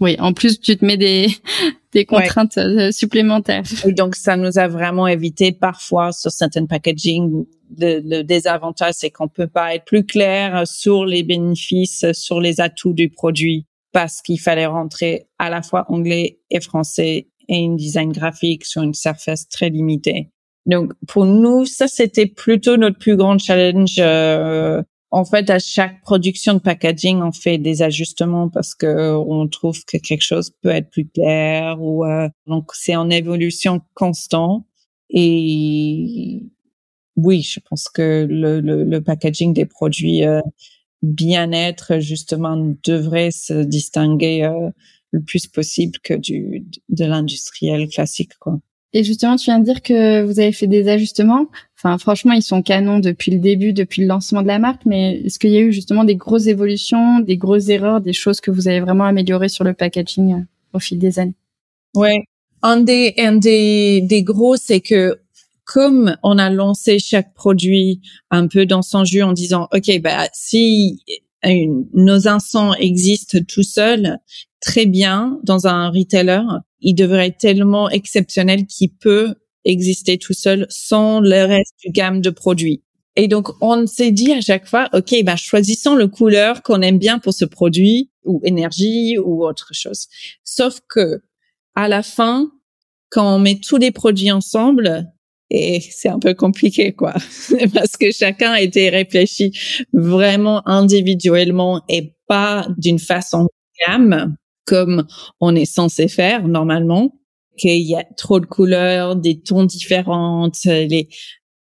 Oui, en plus, tu te mets des, des contraintes euh, supplémentaires. Et donc, ça nous a vraiment évité parfois sur certains packaging. Le, le désavantage, c'est qu'on peut pas être plus clair sur les bénéfices, sur les atouts du produit parce qu'il fallait rentrer à la fois anglais et français et une design graphique sur une surface très limitée. Donc pour nous, ça c'était plutôt notre plus grand challenge. Euh, en fait, à chaque production de packaging, on fait des ajustements parce que on trouve que quelque chose peut être plus clair ou euh, donc c'est en évolution constante. Et oui, je pense que le, le, le packaging des produits euh, bien-être justement devrait se distinguer euh, le plus possible que du de l'industriel classique quoi. Et justement, tu viens de dire que vous avez fait des ajustements. Enfin, franchement, ils sont canons depuis le début, depuis le lancement de la marque. Mais est-ce qu'il y a eu justement des grosses évolutions, des grosses erreurs, des choses que vous avez vraiment améliorées sur le packaging euh, au fil des années? Ouais, un des un des des gros, c'est que comme on a lancé chaque produit un peu dans son jus en disant, OK, bah, si nos instants existent tout seuls, très bien dans un retailer, il devrait être tellement exceptionnel qu'il peut exister tout seul sans le reste du gamme de produits. Et donc, on s'est dit à chaque fois, OK, bah, choisissons le couleur qu'on aime bien pour ce produit ou énergie ou autre chose. Sauf que, à la fin, quand on met tous les produits ensemble, et c'est un peu compliqué, quoi, parce que chacun a été réfléchi vraiment individuellement et pas d'une façon gamme comme on est censé faire normalement. Qu'il y a trop de couleurs, des tons différentes, les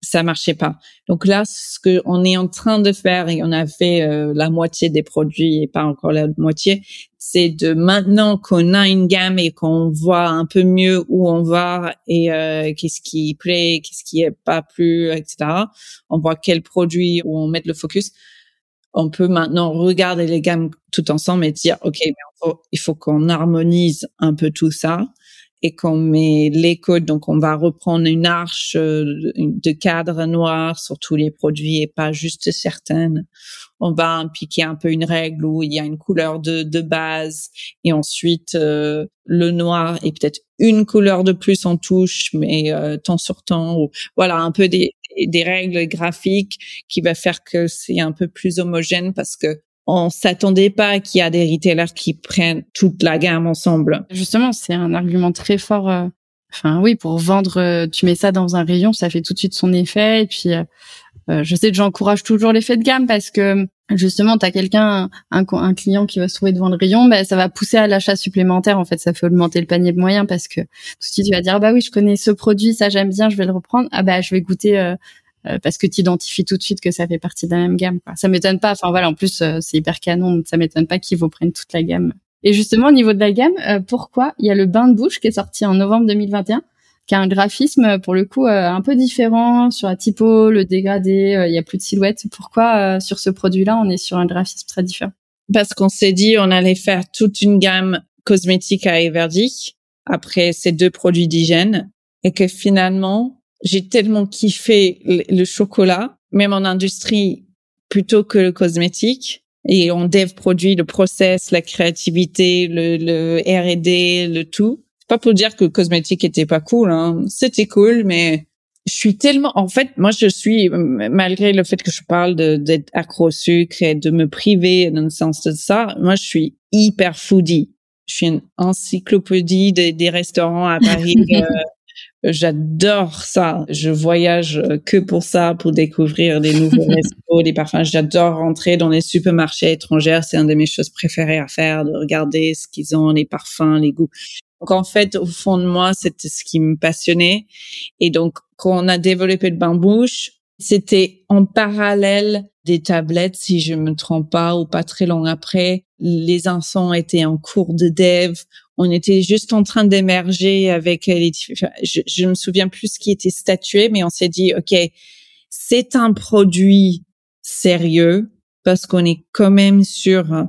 ça marchait pas. Donc là, ce que on est en train de faire et on a fait euh, la moitié des produits et pas encore la moitié, c'est de maintenant qu'on a une gamme et qu'on voit un peu mieux où on va et euh, qu'est-ce qui plaît, qu'est-ce qui est pas plus, etc. On voit quel produit où on met le focus. On peut maintenant regarder les gammes tout ensemble et dire ok, il faut qu'on harmonise un peu tout ça et qu'on met codes. Donc, on va reprendre une arche euh, de cadre noir sur tous les produits et pas juste certaines. On va impliquer un peu une règle où il y a une couleur de, de base et ensuite euh, le noir est peut-être une couleur de plus en touche, mais euh, temps sur temps. Voilà, un peu des, des règles graphiques qui va faire que c'est un peu plus homogène parce que on s'attendait pas qu'il y a des retailers qui prennent toute la gamme ensemble. Justement, c'est un argument très fort. Euh, enfin, oui, pour vendre, euh, tu mets ça dans un rayon, ça fait tout de suite son effet. Et puis, euh, je sais que j'encourage toujours l'effet de gamme parce que justement, tu as quelqu'un, un, client qui va se trouver devant le rayon, ben, ça va pousser à l'achat supplémentaire. En fait, ça fait augmenter le panier de moyens parce que tout de suite, tu vas dire, ah bah oui, je connais ce produit, ça j'aime bien, je vais le reprendre. Ah bah, je vais goûter euh, parce que tu identifies tout de suite que ça fait partie de la même gamme. Quoi. Ça m'étonne pas. Enfin voilà, en plus euh, c'est hyper canon, ça m'étonne pas qu'ils vous prennent toute la gamme. Et justement au niveau de la gamme, euh, pourquoi il y a le bain de bouche qui est sorti en novembre 2021 qui a un graphisme pour le coup un peu différent sur la typo, le dégradé, il y a plus de silhouette. Pourquoi sur ce produit-là on est sur un graphisme très différent? Parce qu'on s'est dit on allait faire toute une gamme cosmétique à Everdic après ces deux produits d'hygiène et que finalement j'ai tellement kiffé le, chocolat, même en industrie, plutôt que le cosmétique. Et on dev produit le process, la créativité, le, le R&D, le tout. C'est pas pour dire que le cosmétique était pas cool, hein. C'était cool, mais je suis tellement, en fait, moi, je suis, malgré le fait que je parle d'être accro au sucre et de me priver dans le sens de ça, moi, je suis hyper foodie. Je suis une encyclopédie des restaurants à Paris. euh, J'adore ça. Je voyage que pour ça, pour découvrir des nouveaux restos, des parfums. J'adore rentrer dans les supermarchés étrangers. C'est une de mes choses préférées à faire, de regarder ce qu'ils ont, les parfums, les goûts. Donc en fait, au fond de moi, c'était ce qui me passionnait. Et donc, quand on a développé le bain bouche, c'était en parallèle des tablettes, si je me trompe pas, ou pas très long après. Les enfants étaient en cours de dev on était juste en train d'émerger avec les je, je me souviens plus ce qui était statué mais on s'est dit ok c'est un produit sérieux parce qu'on est quand même sur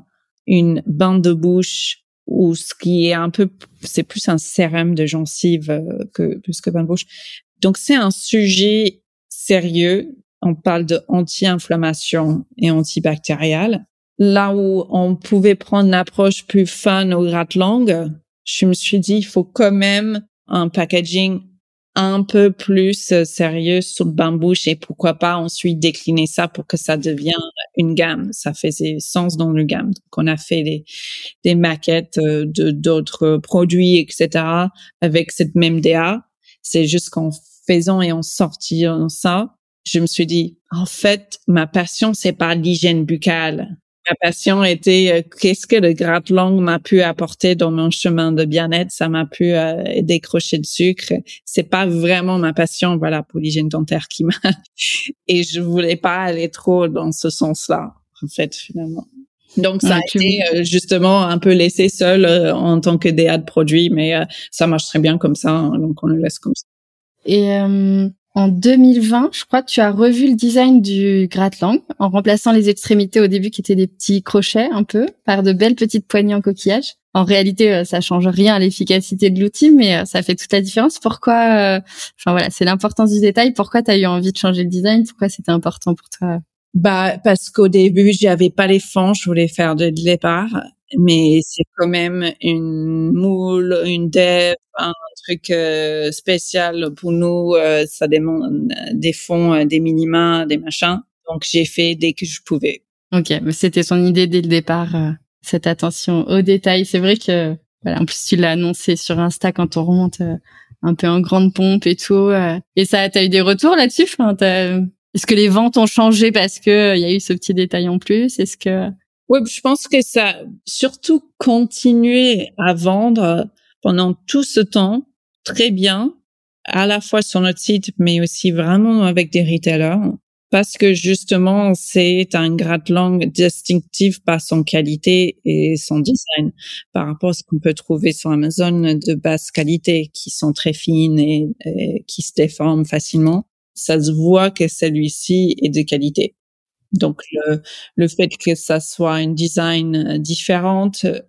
une bande de bouche ou ce qui est un peu c'est plus un sérum de gencive euh, que plus que bande de bouche donc c'est un sujet sérieux on parle de anti-inflammation et antibactérial là où on pouvait prendre une approche plus fun au gratte-langue, je me suis dit, il faut quand même un packaging un peu plus sérieux sur le bambouche et pourquoi pas ensuite décliner ça pour que ça devienne une gamme. Ça faisait sens dans le gamme. Donc, on a fait des, des maquettes euh, de d'autres produits, etc. avec cette même DA. C'est juste qu'en faisant et en sortant ça, je me suis dit, en fait, ma passion, c'est pas l'hygiène buccale ma passion était euh, qu'est-ce que le gratte-langue m'a pu apporter dans mon chemin de bien-être. Ça m'a pu euh, décrocher de sucre. C'est pas vraiment ma passion, voilà, pour l'hygiène dentaire qui m'a. Et je voulais pas aller trop dans ce sens-là, en fait, finalement. Donc ça a été euh, justement un peu laissé seul en tant que DA de produit, mais ça marche très bien comme ça, hein, donc on le laisse comme ça. Et en 2020, je crois, tu as revu le design du gratte-langue en remplaçant les extrémités au début qui étaient des petits crochets un peu par de belles petites poignées en coquillage. En réalité, euh, ça change rien à l'efficacité de l'outil, mais euh, ça fait toute la différence. Pourquoi euh, Enfin voilà, c'est l'importance du détail. Pourquoi tu as eu envie de changer le design? Pourquoi c'était important pour toi? Bah parce qu'au début, j'avais pas les fonds, je voulais faire de départ mais c'est quand même une moule, une dev, un truc euh, spécial pour nous. Euh, ça demande des fonds, euh, des minima, des machins. Donc j'ai fait dès que je pouvais. Ok, mais c'était son idée dès le départ, cette attention aux détails. C'est vrai que voilà, en plus tu l'as annoncé sur Insta quand on remonte un peu en grande pompe et tout. et ça, t'as eu des retours là-dessus? Est-ce que les ventes ont changé parce que il y a eu ce petit détail en plus? Est-ce que oui, je pense que ça, surtout continuer à vendre pendant tout ce temps très bien, à la fois sur notre site, mais aussi vraiment avec des retailers, parce que justement, c'est un gratte-langue distinctif par son qualité et son design par rapport à ce qu'on peut trouver sur Amazon de basse qualité, qui sont très fines et, et qui se déforment facilement. Ça se voit que celui-ci est de qualité. Donc le, le fait que ça soit une design euh, différente euh,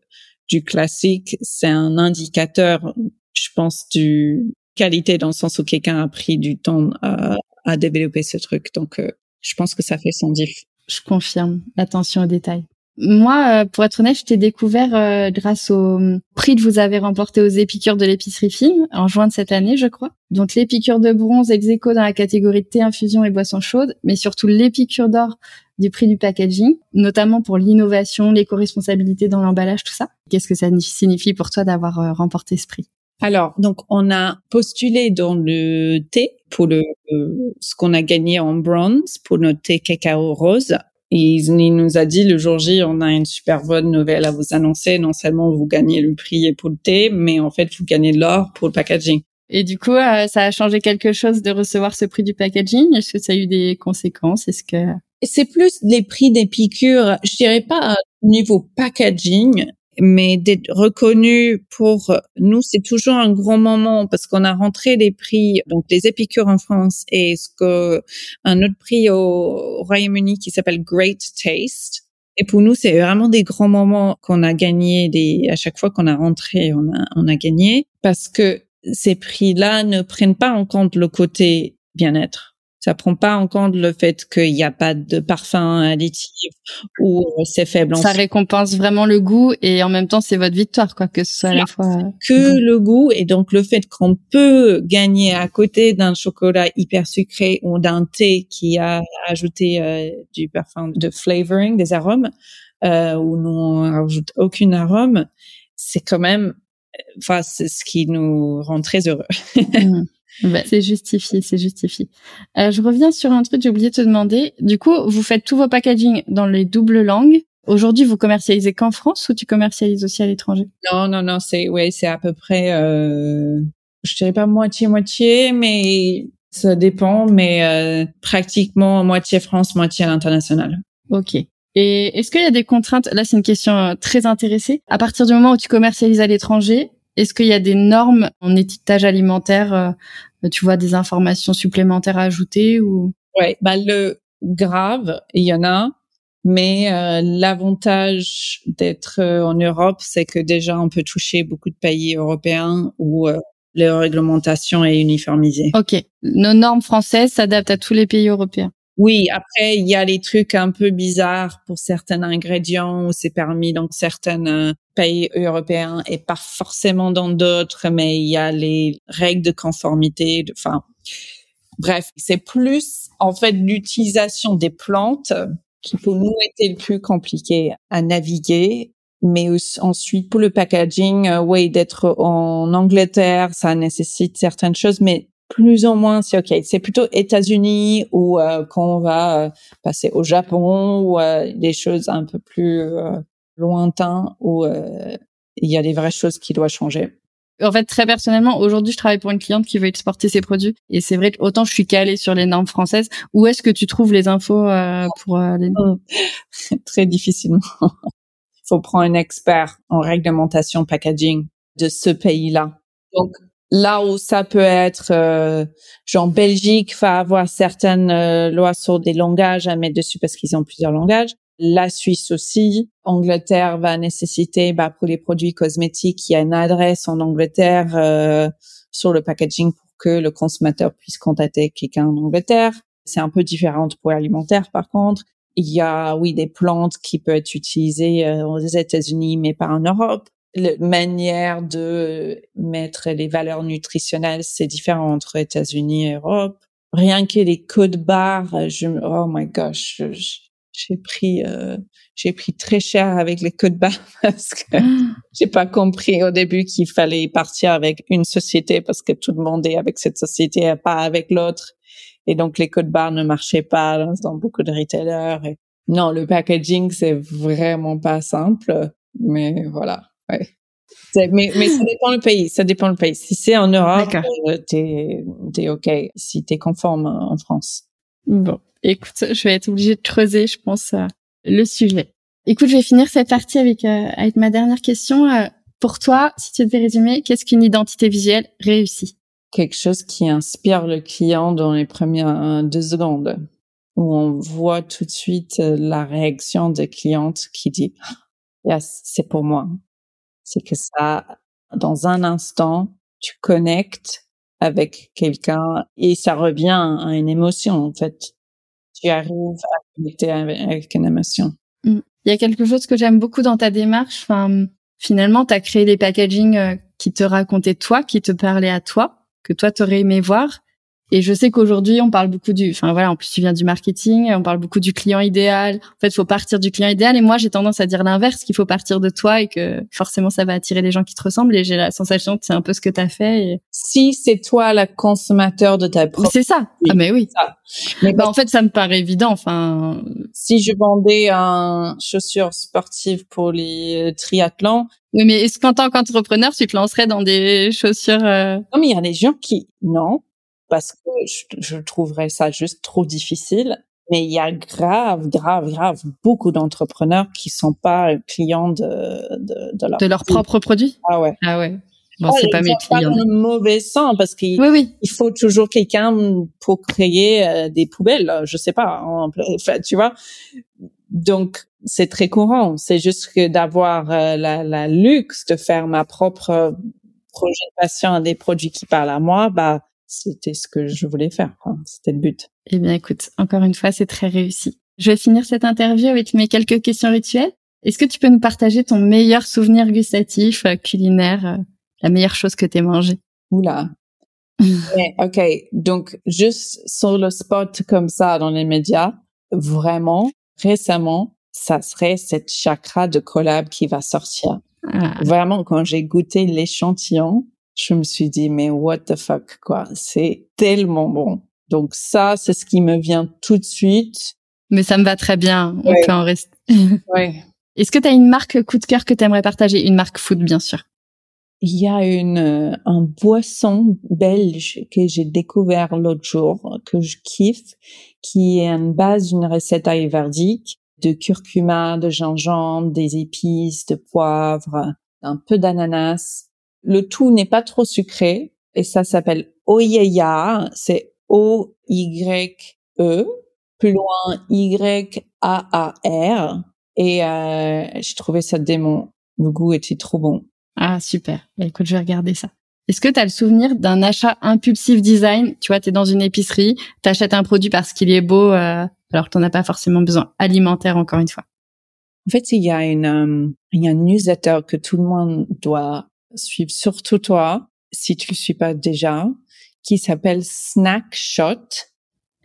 du classique, c'est un indicateur, je pense, du qualité dans le sens où quelqu'un a pris du temps à, à développer ce truc. Donc euh, je pense que ça fait son diff. Je confirme. Attention aux détails. Moi, euh, pour être honnête, je t'ai découvert euh, grâce au hum, prix que vous avez remporté aux épicures de l'épicerie fine en juin de cette année, je crois. Donc l'épicure de bronze ex dans la catégorie thé, infusion et boissons chaudes, mais surtout l'épicure d'or du prix du packaging, notamment pour l'innovation, l'éco-responsabilité dans l'emballage, tout ça. Qu'est-ce que ça signifie pour toi d'avoir euh, remporté ce prix? Alors, donc, on a postulé dans le thé pour le, ce qu'on a gagné en bronze pour notre thé cacao rose il, nous a dit le jour J, on a une super bonne nouvelle à vous annoncer. Non seulement vous gagnez le prix pour le thé, mais en fait, vous gagnez l'or pour le packaging. Et du coup, euh, ça a changé quelque chose de recevoir ce prix du packaging? Est-ce que ça a eu des conséquences? Est-ce que c'est plus les prix des piqûres Je dirais pas niveau packaging, mais d'être reconnu pour nous, c'est toujours un grand moment parce qu'on a rentré des prix, donc les épicures en France et ce que un autre prix au Royaume-Uni qui s'appelle Great Taste. Et pour nous, c'est vraiment des grands moments qu'on a gagné des, à chaque fois qu'on a rentré, on a, on a gagné parce que ces prix-là ne prennent pas en compte le côté bien-être ça prend pas en compte le fait qu'il n'y a pas de parfum additif ou c'est faible. Ça récompense vraiment le goût et en même temps c'est votre victoire quoi que ce soit à la fois que le goût et donc le fait qu'on peut gagner à côté d'un chocolat hyper sucré ou d'un thé qui a ajouté euh, du parfum de flavoring des arômes euh, où nous on rajoute aucune arôme, c'est quand même enfin c'est ce qui nous rend très heureux. C'est justifié, c'est justifié. Euh, je reviens sur un truc, j'ai oublié de te demander. Du coup, vous faites tous vos packaging dans les doubles langues. Aujourd'hui, vous commercialisez qu'en France ou tu commercialises aussi à l'étranger? Non, non, non, c'est ouais, c'est à peu près, euh, je dirais pas moitié moitié, mais ça dépend, mais euh, pratiquement moitié France, moitié à l'international. Ok. Et est-ce qu'il y a des contraintes? Là, c'est une question euh, très intéressée. À partir du moment où tu commercialises à l'étranger, est-ce qu'il y a des normes en étiquetage alimentaire euh, Tu vois des informations supplémentaires à ajouter ou? Ouais, bah le grave, il y en a, mais euh, l'avantage d'être euh, en Europe, c'est que déjà on peut toucher beaucoup de pays européens où leur réglementation est uniformisée. Ok, nos normes françaises s'adaptent à tous les pays européens. Oui, après, il y a les trucs un peu bizarres pour certains ingrédients où c'est permis dans certains euh, pays européens et pas forcément dans d'autres, mais il y a les règles de conformité. Enfin, bref, c'est plus en fait l'utilisation des plantes qui pour nous était le plus compliqué à naviguer. Mais ensuite, pour le packaging, euh, oui, d'être en Angleterre, ça nécessite certaines choses, mais plus ou moins c'est ok. C'est plutôt États-Unis ou euh, quand on va euh, passer au Japon ou euh, des choses un peu plus euh, lointaines où il y a des vraies choses qui doivent changer. En fait, très personnellement, aujourd'hui, je travaille pour une cliente qui veut exporter ses produits. Et c'est vrai que autant je suis calée sur les normes françaises, où est-ce que tu trouves les infos pour les normes? Très difficilement. Il faut prendre un expert en réglementation packaging de ce pays-là. Donc, là où ça peut être, euh, genre Belgique va avoir certaines euh, lois sur des langages à mettre dessus parce qu'ils ont plusieurs langages. La Suisse aussi. Angleterre va nécessiter, bah, pour les produits cosmétiques, il y a une adresse en Angleterre euh, sur le packaging pour que le consommateur puisse contacter quelqu'un en Angleterre. C'est un peu différent pour l'alimentaire, par contre. Il y a, oui, des plantes qui peuvent être utilisées aux États-Unis, mais pas en Europe la manière de mettre les valeurs nutritionnelles, c'est différent entre États-Unis et Europe. Rien que les codes barres, je, oh my gosh, j'ai pris, euh, j'ai pris très cher avec les codes barres parce que j'ai pas compris au début qu'il fallait partir avec une société parce que tout le monde est avec cette société et pas avec l'autre. Et donc les codes barres ne marchaient pas dans beaucoup de retailers. Non, le packaging c'est vraiment pas simple, mais voilà. Ouais. Mais, mais ça dépend le pays. Ça dépend le pays. Si c'est en Europe, euh, t'es es OK. Si t'es conforme en France. Bon, écoute, je vais être obligée de creuser, je pense, euh, le sujet. Écoute, je vais finir cette partie avec euh, avec ma dernière question. Euh, pour toi, si tu devais résumer, qu'est-ce qu'une identité visuelle réussie? Quelque chose qui inspire le client dans les premières deux secondes, où on voit tout de suite la réaction des clientes qui dit yes, c'est pour moi c'est que ça, dans un instant, tu connectes avec quelqu'un et ça revient à une émotion, en fait. Tu arrives à connecter avec une émotion. Mmh. Il y a quelque chose que j'aime beaucoup dans ta démarche. Enfin, finalement, tu as créé des packaging euh, qui te racontaient toi, qui te parlaient à toi, que toi t'aurais aimé voir. Et je sais qu'aujourd'hui, on parle beaucoup du, enfin voilà, en plus tu viens du marketing, on parle beaucoup du client idéal. En fait, il faut partir du client idéal. Et moi, j'ai tendance à dire l'inverse, qu'il faut partir de toi et que forcément, ça va attirer les gens qui te ressemblent. Et j'ai la sensation que c'est un peu ce que tu as fait. Et... Si c'est toi la consommateur de ta propre. C'est ça. Ah mais oui. Ça. Mais bah, en fait, ça me paraît évident. Enfin, si je vendais un chaussure sportive pour les triathlons, oui, mais est-ce qu'en tant qu'entrepreneur, tu te lancerais dans des chaussures euh... Non, mais il y a des gens qui non parce que je, je trouverais ça juste trop difficile. Mais il y a grave, grave, grave beaucoup d'entrepreneurs qui sont pas clients de de, de leur de leurs propres produits. Ah ouais. Ah ouais. Bon, c'est pas mes clients. Pas dans le mauvais sens parce qu'il oui, oui. il faut toujours quelqu'un pour créer euh, des poubelles. Je sais pas. enfin, tu vois. Donc c'est très courant. C'est juste que d'avoir euh, la, la luxe de faire ma propre projet de patient des produits qui parlent à moi, bah c'était ce que je voulais faire. C'était le but. Eh bien, écoute, encore une fois, c'est très réussi. Je vais finir cette interview avec mes quelques questions rituelles. Est-ce que tu peux nous partager ton meilleur souvenir gustatif, euh, culinaire, euh, la meilleure chose que tu aies mangé Oula. ok, donc juste sur le spot comme ça dans les médias, vraiment, récemment, ça serait cette chakra de collab qui va sortir. Ah. Vraiment, quand j'ai goûté l'échantillon, je me suis dit, mais what the fuck, quoi. C'est tellement bon. Donc ça, c'est ce qui me vient tout de suite. Mais ça me va très bien. On peut en rester. ouais. Est-ce que tu as une marque coup de cœur que tu aimerais partager? Une marque food, bien sûr. Il y a une euh, un boisson belge que j'ai découvert l'autre jour que je kiffe, qui est une base d'une recette ayurvédique de curcuma, de gingembre, des épices, de poivre, un peu d'ananas le tout n'est pas trop sucré et ça s'appelle Oyeya. C'est O-Y-E, plus loin Y-A-A-R. Et euh, j'ai trouvé ça démon. Le goût était trop bon. Ah, super. Bah, écoute, je vais regarder ça. Est-ce que tu as le souvenir d'un achat impulsif design? Tu vois, tu es dans une épicerie, tu achètes un produit parce qu'il est beau, euh, alors que tu n'en as pas forcément besoin. Alimentaire, encore une fois. En fait, il y a une, euh, il y a un newsletter que tout le monde doit suivre, surtout toi, si tu le suis pas déjà, qui s'appelle Snack Shot.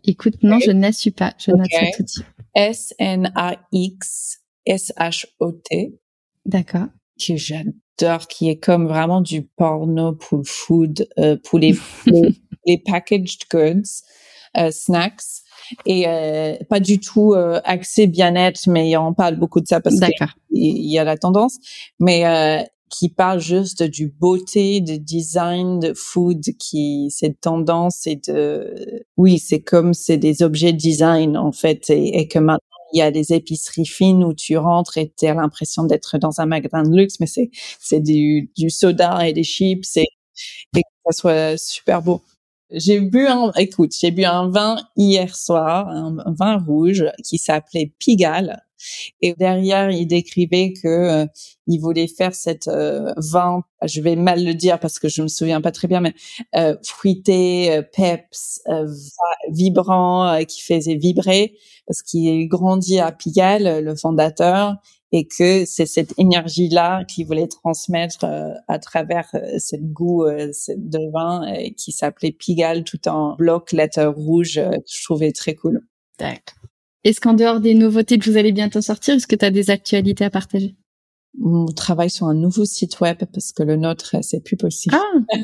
Écoute, non, je ne la suis pas. Je note ça tout. S-N-A-X-S-H-O-T. D'accord. Que j'adore, qui est comme vraiment du porno pour le food, euh, pour les, les, packaged goods, euh, snacks. Et euh, pas du tout euh, axé bien-être, mais on parle beaucoup de ça parce qu'il y a la tendance. Mais euh, qui parle juste du beauté, de design, de food, qui cette tendance et de oui, c'est comme c'est des objets de design en fait, et, que maintenant il y a des épiceries fines où tu rentres et tu as l'impression d'être dans un magasin de luxe, mais c'est c'est du, du soda et des chips et, et que ça soit super beau. J'ai bu un, écoute, j'ai bu un vin hier soir, un, vin rouge qui s'appelait Pigalle. Et derrière, il décrivait que euh, il voulait faire cette euh, vin, je vais mal le dire parce que je me souviens pas très bien, mais euh, fruité, euh, peps, vibrant, qui faisait vibrer parce qu'il grandit à Pigalle, le fondateur, et que c'est cette énergie-là qu'il voulait transmettre euh, à travers euh, ce goût euh, de vin qui s'appelait Pigalle tout en bloc lettre rouge que je trouvais très cool. D'accord. Est-ce qu'en dehors des nouveautés que vous allez bientôt sortir, est-ce que tu as des actualités à partager? On travaille sur un nouveau site web parce que le nôtre c'est plus possible. Ah,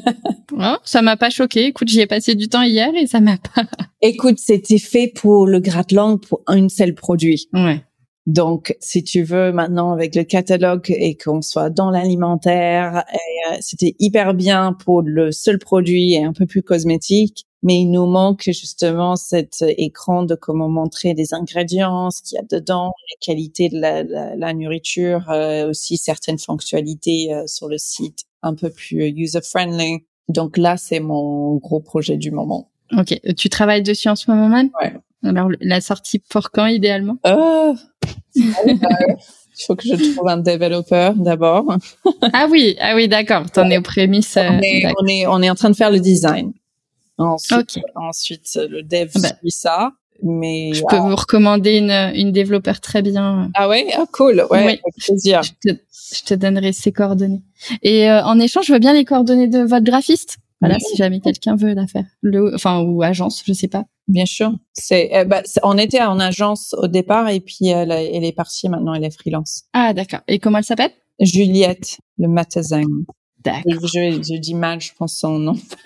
oh, ça m'a pas choqué. Écoute, j'y ai passé du temps hier et ça m'a pas. Écoute, c'était fait pour le gratte-langue pour un seul produit. Ouais. Donc, si tu veux maintenant avec le catalogue et qu'on soit dans l'alimentaire, euh, c'était hyper bien pour le seul produit et un peu plus cosmétique. Mais il nous manque justement cet écran de comment montrer des ingrédients, ce qu'il y a dedans, les qualités de la, la, nourriture, euh, aussi certaines fonctionnalités euh, sur le site un peu plus user-friendly. Donc là, c'est mon gros projet du moment. Ok, tu travailles dessus en ce moment même Ouais. Alors, la sortie pour quand, idéalement? Oh, Il faut que je trouve un développeur d'abord. ah oui, ah oui, d'accord. T'en es aux prémices. On est, on est, on est en train de faire le design. Ensuite, ensuite le dev bah, suit ça. Mais je peux vous recommander une, une développeur très bien. Ah ouais, ah cool, ouais, avec plaisir. Je te, je te, donnerai ses coordonnées. Et euh, en échange, je veux bien les coordonnées de votre graphiste? Voilà, si jamais quelqu'un veut la faire, le, enfin ou agence, je sais pas. Bien sûr. C'est, euh, bah, on était en agence au départ et puis elle, elle est partie maintenant, elle est freelance. Ah d'accord. Et comment elle s'appelle? Juliette Le Matazin. D'accord. Je, je, dis mal, je pense son nom.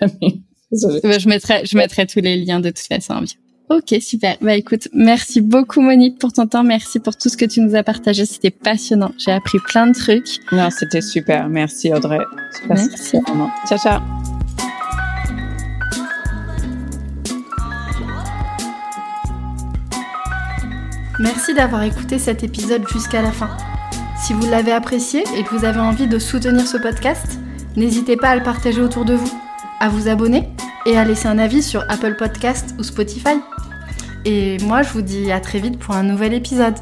je mettrai, je mettrai tous les liens de toute façon. Ok, super. Bah écoute, merci beaucoup Monique pour ton temps, merci pour tout ce que tu nous as partagé, c'était passionnant. J'ai appris plein de trucs. Non, c'était super. Merci Audrey. Merci. Ciao ciao. Merci d'avoir écouté cet épisode jusqu'à la fin. Si vous l'avez apprécié et que vous avez envie de soutenir ce podcast, n'hésitez pas à le partager autour de vous, à vous abonner et à laisser un avis sur Apple Podcast ou Spotify. Et moi, je vous dis à très vite pour un nouvel épisode.